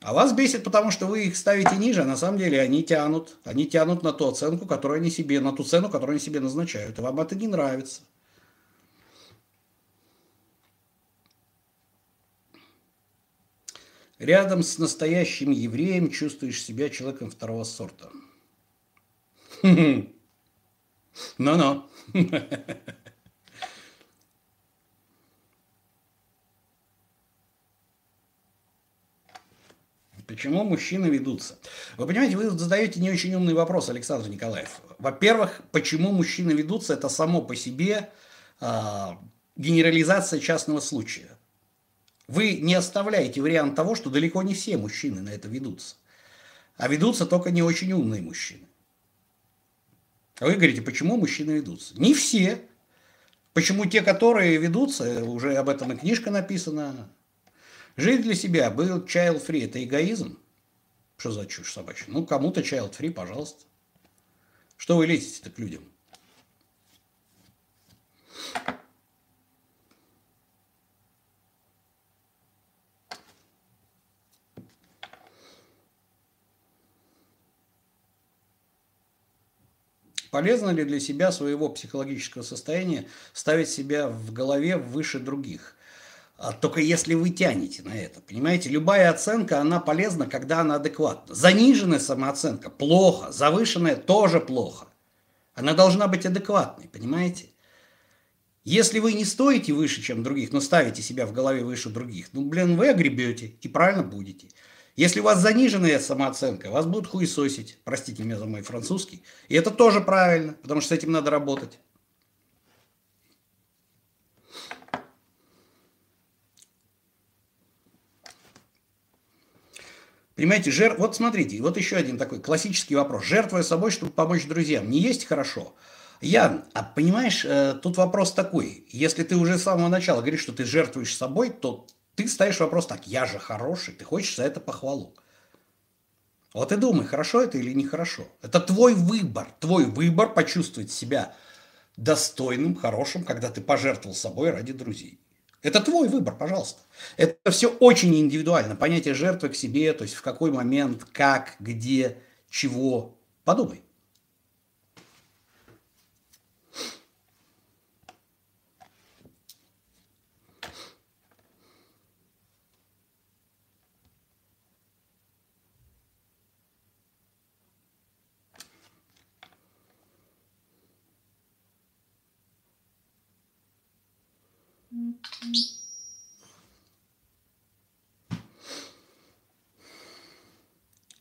А вас бесит, потому что вы их ставите ниже, а на самом деле они тянут. Они тянут на ту оценку, которую они себе, на ту цену, которую они себе назначают. И вам это не нравится. Рядом с настоящим евреем чувствуешь себя человеком второго сорта. Ну-ну. Почему мужчины ведутся? Вы понимаете, вы задаете не очень умный вопрос, Александр Николаев. Во-первых, почему мужчины ведутся, это само по себе э, генерализация частного случая. Вы не оставляете вариант того, что далеко не все мужчины на это ведутся. А ведутся только не очень умные мужчины. А вы говорите, почему мужчины ведутся? Не все. Почему те, которые ведутся, уже об этом и книжка написана. Жить для себя, был child free, это эгоизм. Что за чушь собачья? Ну, кому-то child free, пожалуйста. Что вы лезете-то к людям? Полезно ли для себя своего психологического состояния ставить себя в голове выше других? А только если вы тянете на это, понимаете, любая оценка, она полезна, когда она адекватна. Заниженная самооценка – плохо, завышенная – тоже плохо. Она должна быть адекватной, понимаете? Если вы не стоите выше, чем других, но ставите себя в голове выше других, ну, блин, вы огребете и правильно будете. Если у вас заниженная самооценка, вас будут хуесосить, простите меня за мой французский, и это тоже правильно, потому что с этим надо работать. Понимаете, жер... вот смотрите, вот еще один такой классический вопрос. Жертвуя собой, чтобы помочь друзьям, не есть хорошо? Ян, а понимаешь, э, тут вопрос такой. Если ты уже с самого начала говоришь, что ты жертвуешь собой, то ты ставишь вопрос так, я же хороший, ты хочешь за это похвалу. Вот и думай, хорошо это или нехорошо. Это твой выбор, твой выбор почувствовать себя достойным, хорошим, когда ты пожертвовал собой ради друзей. Это твой выбор, пожалуйста. Это все очень индивидуально. Понятие жертвы к себе, то есть в какой момент, как, где, чего. Подумай.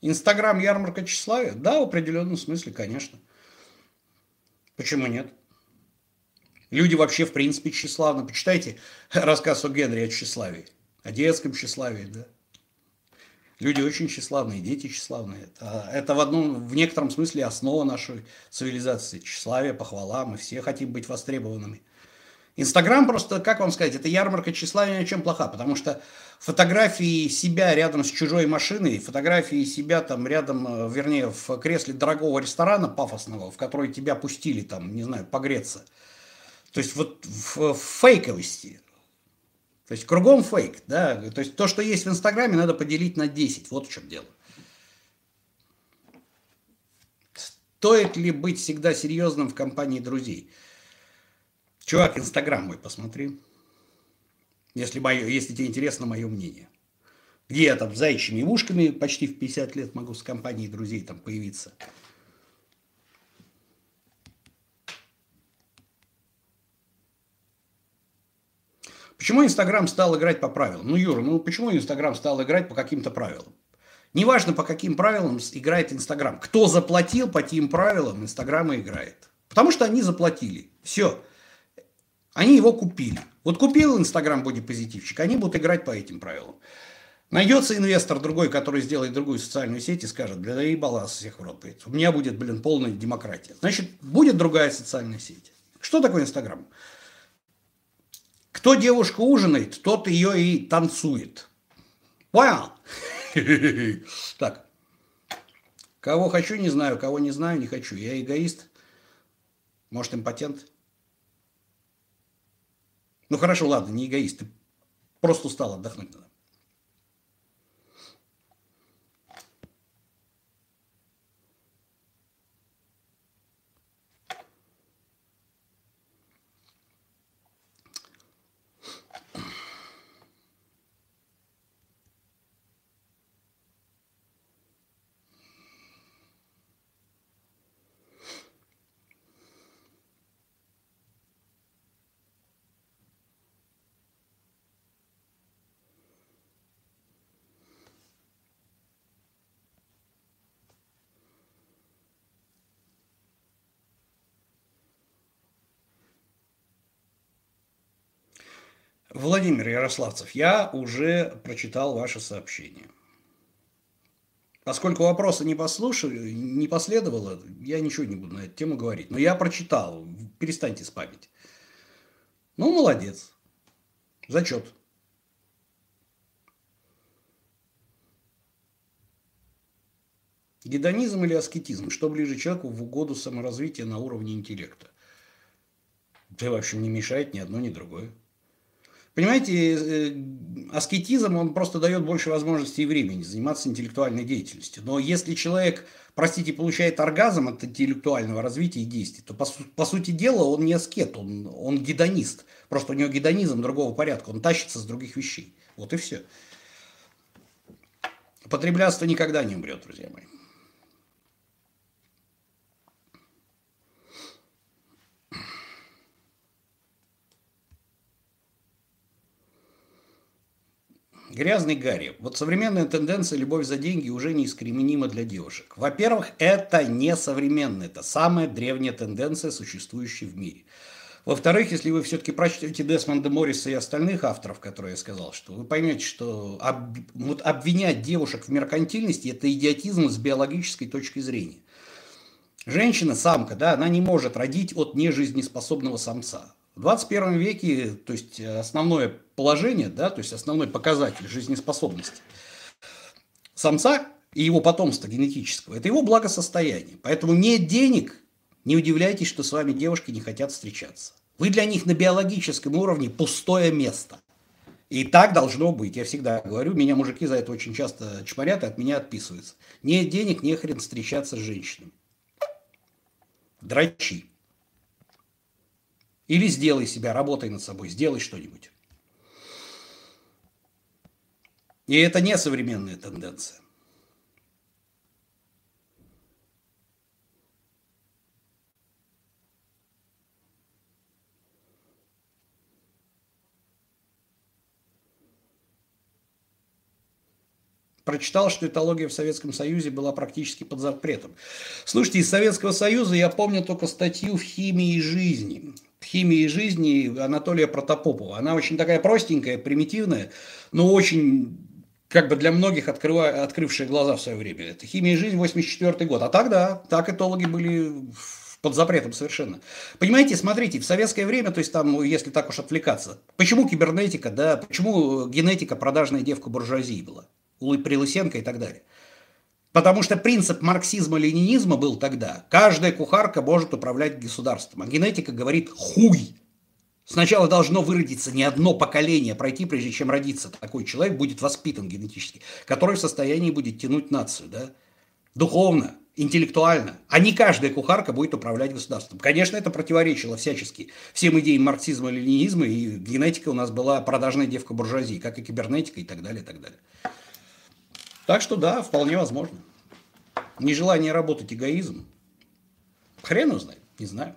Инстаграм ярмарка тщеславия? Да, в определенном смысле, конечно. Почему нет? Люди вообще, в принципе, тщеславны. Почитайте рассказ о Генри о тщеславии, о детском тщеславии, да. Люди очень тщеславные, дети тщеславные. Это, это в, одном, в некотором смысле основа нашей цивилизации. Тщеславие, похвала, мы все хотим быть востребованными. Инстаграм просто, как вам сказать, это ярмарка тщеславия чем плоха, потому что фотографии себя рядом с чужой машиной, фотографии себя там рядом, э, вернее, в кресле дорогого ресторана пафосного, в который тебя пустили там, не знаю, погреться. То есть вот в, фейковости. То есть кругом фейк, да. То есть то, что есть в Инстаграме, надо поделить на 10. Вот в чем дело. Стоит ли быть всегда серьезным в компании друзей? Чувак, Инстаграм мой посмотри. Если, мое, если тебе интересно мое мнение. Где я там с зайчими ушками почти в 50 лет могу с компанией друзей там появиться. Почему Инстаграм стал играть по правилам? Ну, Юра, ну почему Инстаграм стал играть по каким-то правилам? Неважно, по каким правилам играет Инстаграм. Кто заплатил по тем правилам, Инстаграм и играет. Потому что они заплатили. Все. Они его купили. Вот купил Инстаграм бодипозитивчик, они будут играть по этим правилам. Найдется инвестор другой, который сделает другую социальную сеть и скажет, да и всех в рот. У меня будет, блин, полная демократия. Значит, будет другая социальная сеть. Что такое Инстаграм? Кто девушка ужинает, тот ее и танцует. Понял? Так. Кого хочу, не знаю. Кого не знаю, не хочу. Я эгоист. Может, импотент. Ну хорошо, ладно, не эгоист, ты просто устал отдохнуть надо. Владимир Ярославцев, я уже прочитал ваше сообщение. Поскольку вопроса не послушали, не последовало, я ничего не буду на эту тему говорить. Но я прочитал, перестаньте спамить. Ну, молодец. Зачет. Гедонизм или аскетизм? Что ближе человеку в угоду саморазвития на уровне интеллекта? Это, в общем, не мешает ни одно, ни другое. Понимаете, э, аскетизм, он просто дает больше возможностей и времени заниматься интеллектуальной деятельностью. Но если человек, простите, получает оргазм от интеллектуального развития и действий, то по, по сути дела он не аскет, он, он гедонист. Просто у него гедонизм другого порядка, он тащится с других вещей. Вот и все. Потреблятство никогда не умрет, друзья мои. Грязный Гарри. Вот современная тенденция любовь за деньги уже неискоренима для девушек. Во-первых, это не современная, это самая древняя тенденция, существующая в мире. Во-вторых, если вы все-таки прочтете Десмонда Морриса и остальных авторов, которые я сказал, что вы поймете, что об, вот обвинять девушек в меркантильности – это идиотизм с биологической точки зрения. Женщина, самка, да, она не может родить от нежизнеспособного самца. В 21 веке, то есть основное положение, да, то есть основной показатель жизнеспособности самца и его потомства генетического, это его благосостояние. Поэтому нет денег, не удивляйтесь, что с вами девушки не хотят встречаться. Вы для них на биологическом уровне пустое место. И так должно быть. Я всегда говорю, меня мужики за это очень часто чморят и от меня отписываются. Нет денег, не хрен встречаться с женщинами. Дрочи. Или сделай себя, работай над собой, сделай что-нибудь. И это не современная тенденция. прочитал, что этология в Советском Союзе была практически под запретом. Слушайте, из Советского Союза я помню только статью в «Химии жизни». «Химии жизни» Анатолия Протопопова. Она очень такая простенькая, примитивная, но очень как бы для многих открывая, открывшие глаза в свое время. Это «Химия жизни», 84 год. А тогда так этологи были под запретом совершенно. Понимаете, смотрите, в советское время, то есть там, если так уж отвлекаться, почему кибернетика, да, почему генетика продажная девка буржуазии была? при Лысенко и так далее. Потому что принцип марксизма-ленинизма был тогда. Каждая кухарка может управлять государством. А генетика говорит «хуй». Сначала должно выродиться не одно поколение, пройти, прежде чем родиться. Такой человек будет воспитан генетически, который в состоянии будет тянуть нацию. Да? Духовно, интеллектуально. А не каждая кухарка будет управлять государством. Конечно, это противоречило всячески всем идеям марксизма, ленинизма, и генетика у нас была продажная девка буржуазии, как и кибернетика и так далее, и так далее. Так что да, вполне возможно. Нежелание работать эгоизм. Хрен его знает, не знаю.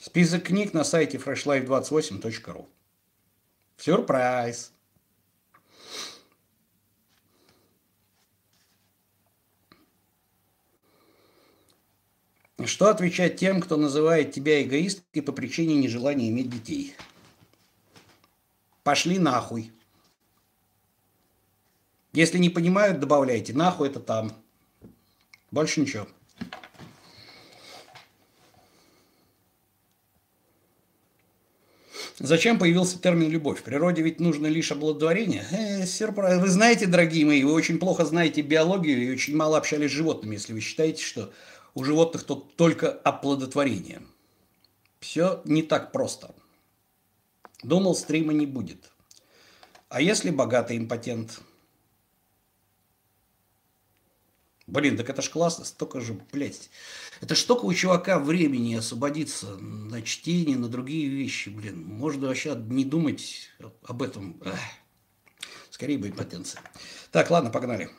Список книг на сайте freshlife28.ru. Сюрприз! Что отвечать тем, кто называет тебя эгоисткой по причине нежелания иметь детей? Пошли нахуй. Если не понимают, добавляйте. Нахуй это там. Больше ничего. Зачем появился термин «любовь»? В природе ведь нужно лишь обладворение. Э. Вы знаете, дорогие мои, вы очень плохо знаете биологию и очень мало общались с животными, если вы считаете, что у животных тут только оплодотворение. Все не так просто. Думал, стрима не будет. А если богатый импотент? Блин, так это ж классно, столько же, блядь. Это ж столько у чувака времени освободиться на чтение, на другие вещи, блин. Можно вообще не думать об этом. Эх. Скорее бы импотенция. Так, ладно, погнали.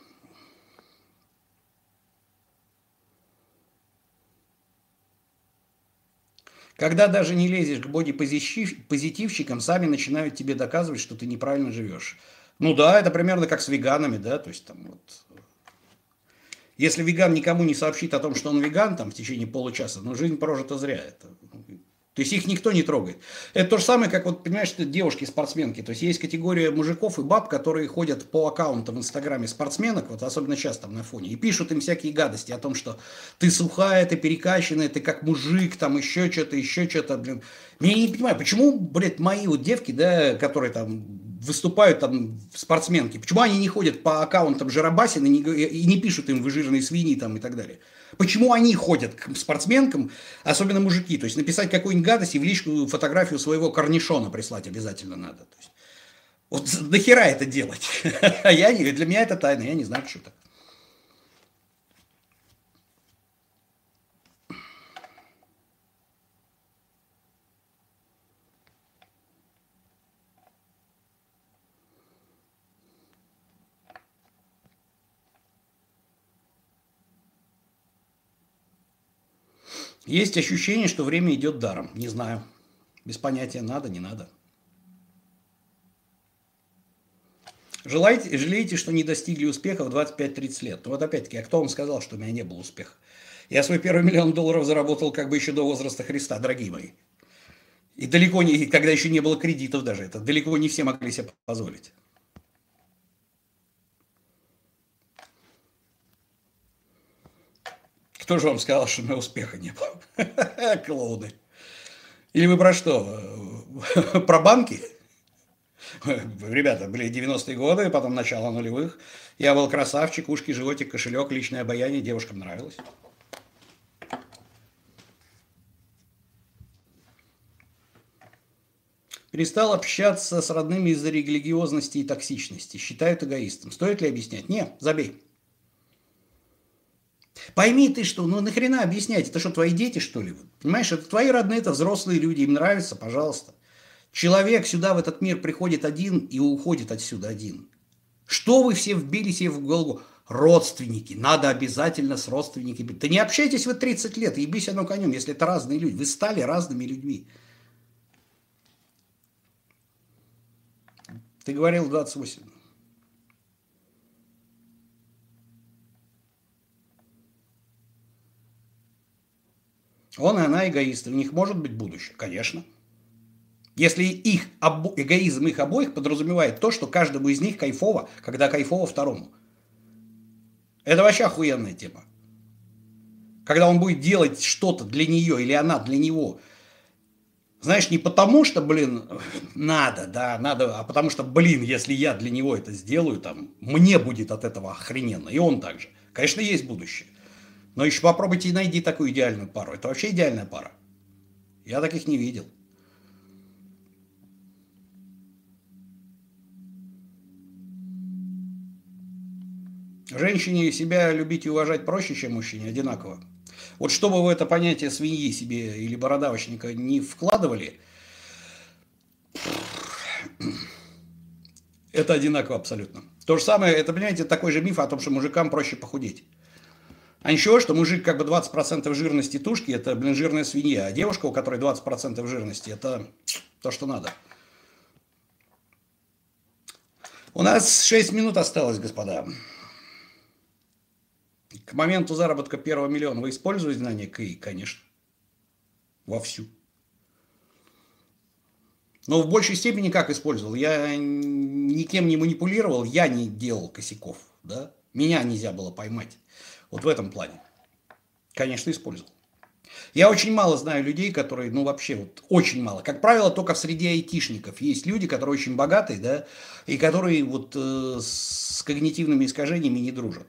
Когда даже не лезешь к бодипозитивщикам, сами начинают тебе доказывать, что ты неправильно живешь. Ну да, это примерно как с веганами, да, то есть там вот если веган никому не сообщит о том, что он веган, там, в течение получаса, ну, жизнь прожита зря. Это то есть их никто не трогает. Это то же самое, как вот, понимаешь, девушки-спортсменки. То есть есть категория мужиков и баб, которые ходят по аккаунтам в Инстаграме спортсменок, вот особенно сейчас там на фоне, и пишут им всякие гадости о том, что ты сухая, ты перекачанная, ты как мужик, там еще что-то, еще что-то, блин. Я не понимаю, почему, блядь, мои вот девки, да, которые там выступают там спортсменки, почему они не ходят по аккаунтам Жиробасина и не, и не пишут им вы жирные свиньи там и так далее. Почему они ходят к спортсменкам, особенно мужики? То есть написать какую-нибудь гадость и в личку фотографию своего корнишона прислать обязательно надо. То есть, вот нахера это делать? А я не, для меня это тайна, я не знаю, что это. Есть ощущение, что время идет даром. Не знаю. Без понятия надо, не надо. Желаете, жалеете, что не достигли успеха в 25-30 лет? Ну вот опять-таки, а кто вам сказал, что у меня не было успеха? Я свой первый миллион долларов заработал как бы еще до возраста Христа, дорогие мои. И далеко не, когда еще не было кредитов даже, это далеко не все могли себе позволить. Кто же вам сказал, что у меня успеха не было? Клоуны. Или вы про что? Про банки? Ребята, были 90-е годы, потом начало нулевых. Я был красавчик, ушки, животик, кошелек, личное обаяние, девушкам нравилось. Перестал общаться с родными из-за религиозности и токсичности. Считают эгоистом. Стоит ли объяснять? Не, забей. Пойми ты что, ну нахрена объяснять, это что, твои дети, что ли? Понимаешь, это твои родные, это взрослые люди, им нравится, пожалуйста. Человек сюда, в этот мир, приходит один и уходит отсюда один. Что вы все вбили себе в голову? Родственники, надо обязательно с родственниками. Да не общайтесь вы 30 лет, ебись оно конем, если это разные люди. Вы стали разными людьми. Ты говорил 28. Он и она эгоисты. У них может быть будущее? Конечно. Если их эгоизм их обоих подразумевает то, что каждому из них кайфово, когда кайфово второму. Это вообще охуенная тема. Когда он будет делать что-то для нее или она для него, знаешь, не потому что, блин, надо, да, надо, а потому что, блин, если я для него это сделаю, там, мне будет от этого охрененно, и он также. Конечно, есть будущее. Но еще попробуйте и найди такую идеальную пару. Это вообще идеальная пара. Я таких не видел. Женщине себя любить и уважать проще, чем мужчине, одинаково. Вот чтобы вы это понятие свиньи себе или бородавочника не вкладывали, это одинаково абсолютно. То же самое, это, понимаете, такой же миф о том, что мужикам проще похудеть. А ничего, что мужик как бы 20% жирности тушки, это, блин, жирная свинья. А девушка, у которой 20% жирности, это то, что надо. У нас 6 минут осталось, господа. К моменту заработка первого миллиона вы используете знания КИ? Конечно. Вовсю. Но в большей степени как использовал? Я никем не манипулировал, я не делал косяков. Да? Меня нельзя было поймать. Вот в этом плане. Конечно, использовал. Я очень мало знаю людей, которые, ну вообще, вот очень мало. Как правило, только в среде айтишников есть люди, которые очень богатые, да, и которые вот э, с когнитивными искажениями не дружат.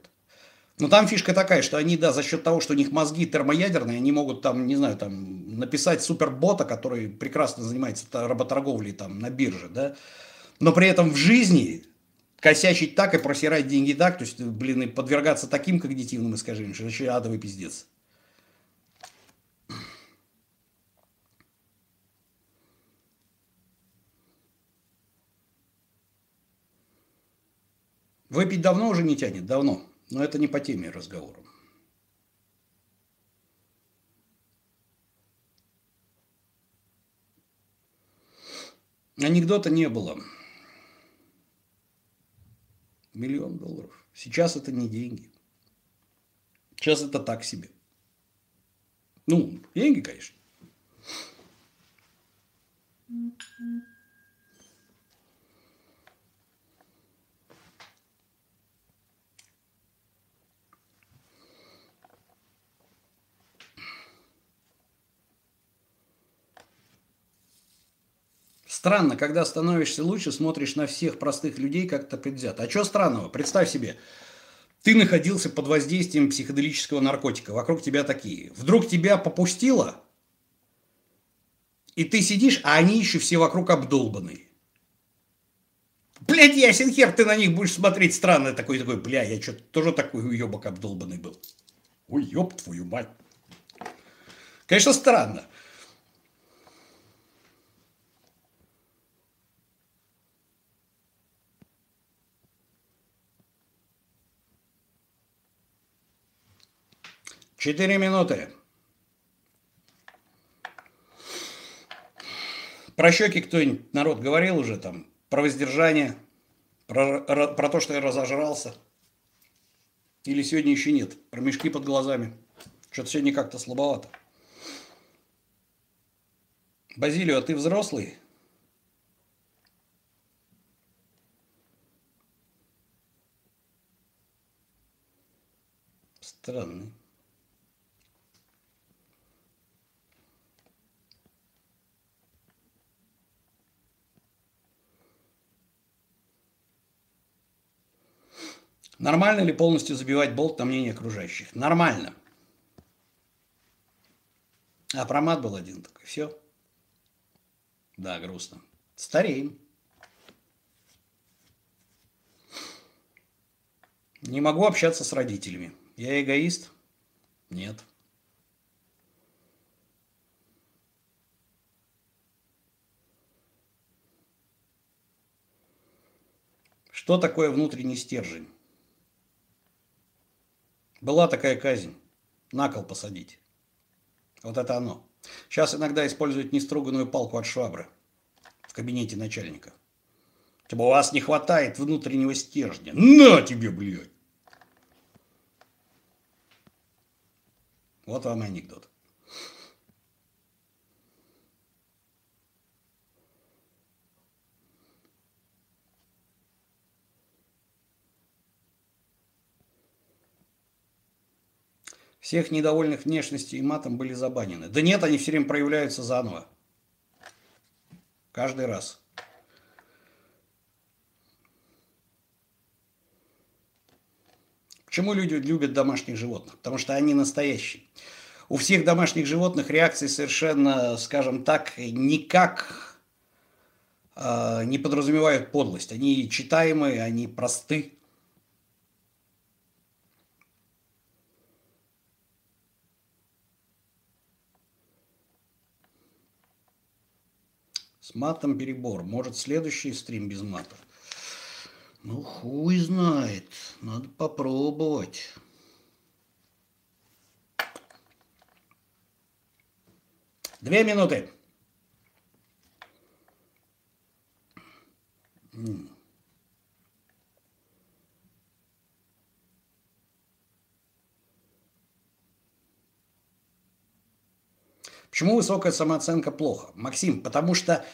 Но там фишка такая, что они, да, за счет того, что у них мозги термоядерные, они могут там, не знаю, там написать супербота, который прекрасно занимается работорговлей там на бирже, да, но при этом в жизни косячить так и просирать деньги так, то есть, блин, и подвергаться таким когнитивным искажениям, что вообще адовый пиздец. Выпить давно уже не тянет, давно. Но это не по теме разговора. Анекдота не было. Миллион долларов. Сейчас это не деньги. Сейчас это так себе. Ну, деньги, конечно. Странно, когда становишься лучше, смотришь на всех простых людей как-то предвзято. А что странного? Представь себе, ты находился под воздействием психоделического наркотика, вокруг тебя такие. Вдруг тебя попустило, и ты сидишь, а они еще все вокруг обдолбанные. Блядь, ясен хер, ты на них будешь смотреть странно такой, такой, бля, я что-то тоже такой уебок обдолбанный был. Ой, ёб твою мать. Конечно, странно. Четыре минуты. Про щеки кто-нибудь, народ, говорил уже там? Про воздержание? Про, про то, что я разожрался? Или сегодня еще нет? Про мешки под глазами? Что-то сегодня как-то слабовато. Базилио, а ты взрослый? Странный. Нормально ли полностью забивать болт на мнение окружающих? Нормально. А промат был один такой. Все. Да, грустно. Стареем. Не могу общаться с родителями. Я эгоист? Нет. Что такое внутренний стержень? Была такая казнь. На кол посадить. Вот это оно. Сейчас иногда используют неструганную палку от швабры в кабинете начальника. Типа у вас не хватает внутреннего стержня. На тебе, блядь! Вот вам анекдот. Всех недовольных внешностью и матом были забанены. Да нет, они все время проявляются заново. Каждый раз. Почему люди любят домашних животных? Потому что они настоящие. У всех домашних животных реакции совершенно, скажем так, никак э, не подразумевают подлость. Они читаемые, они просты. С матом перебор. Может, следующий стрим без мата? Ну, хуй знает. Надо попробовать. Две минуты. Почему высокая самооценка плохо? Максим, потому что,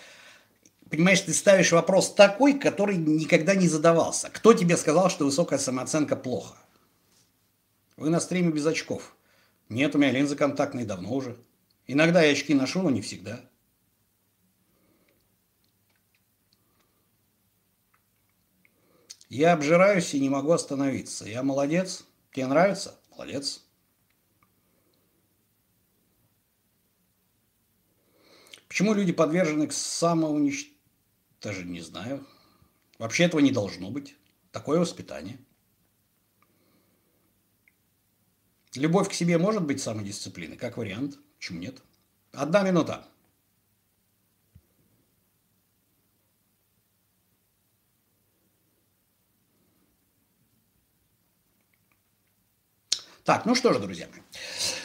понимаешь, ты ставишь вопрос такой, который никогда не задавался. Кто тебе сказал, что высокая самооценка плохо? Вы на стриме без очков. Нет, у меня линзы контактные давно уже. Иногда я очки ношу, но не всегда. Я обжираюсь и не могу остановиться. Я молодец. Тебе нравится? Молодец. Почему люди подвержены к самоуничтожению? Даже не знаю. Вообще этого не должно быть. Такое воспитание. Любовь к себе может быть самодисциплиной, как вариант. Почему нет? Одна минута. Так, ну что ж, друзья мои,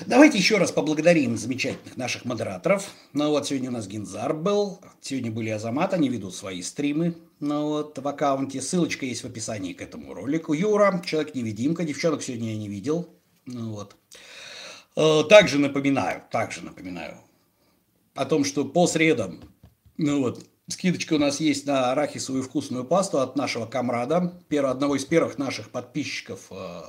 давайте еще раз поблагодарим замечательных наших модераторов. Ну вот, сегодня у нас Гинзар был, сегодня были Азамат, они ведут свои стримы ну вот, в аккаунте. Ссылочка есть в описании к этому ролику. Юра, человек-невидимка, девчонок сегодня я не видел. Ну вот. Э, также напоминаю, также напоминаю о том, что по средам, ну вот, скидочка у нас есть на арахисовую вкусную пасту от нашего комрада, одного из первых наших подписчиков э,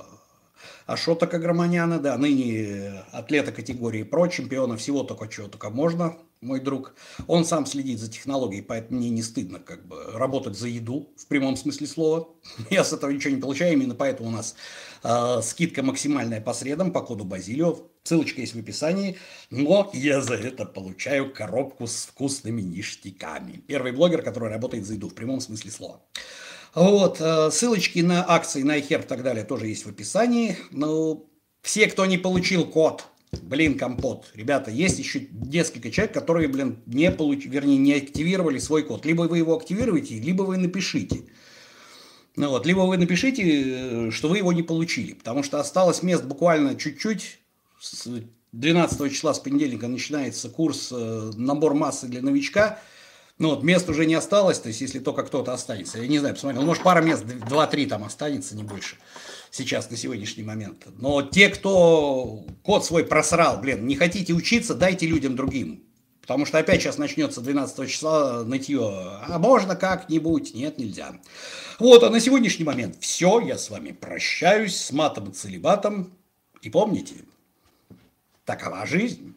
Ашота Каграманяна, да, ныне атлета категории ПРО, чемпиона всего только чего только можно, мой друг. Он сам следит за технологией, поэтому мне не стыдно как бы работать за еду, в прямом смысле слова. Я с этого ничего не получаю, именно поэтому у нас э, скидка максимальная по средам по коду Базилио. Ссылочка есть в описании, но я за это получаю коробку с вкусными ништяками. Первый блогер, который работает за еду, в прямом смысле слова. Вот, э, ссылочки на акции, на iHerb и так далее тоже есть в описании. Но все, кто не получил код, блин, компот, ребята, есть еще несколько человек, которые, блин, не получили, вернее, не активировали свой код. Либо вы его активируете, либо вы напишите. Ну вот, либо вы напишите, э, что вы его не получили, потому что осталось мест буквально чуть-чуть. С 12 числа с понедельника начинается курс э, набор массы для новичка – ну вот мест уже не осталось, то есть если только кто-то останется. Я не знаю, посмотрел, ну, может пара мест, 2-3 там останется, не больше сейчас на сегодняшний момент. Но те, кто код свой просрал, блин, не хотите учиться, дайте людям другим. Потому что опять сейчас начнется 12 числа нытье. А можно как-нибудь? Нет, нельзя. Вот, а на сегодняшний момент все. Я с вами прощаюсь с матом и целебатом. И помните, такова жизнь.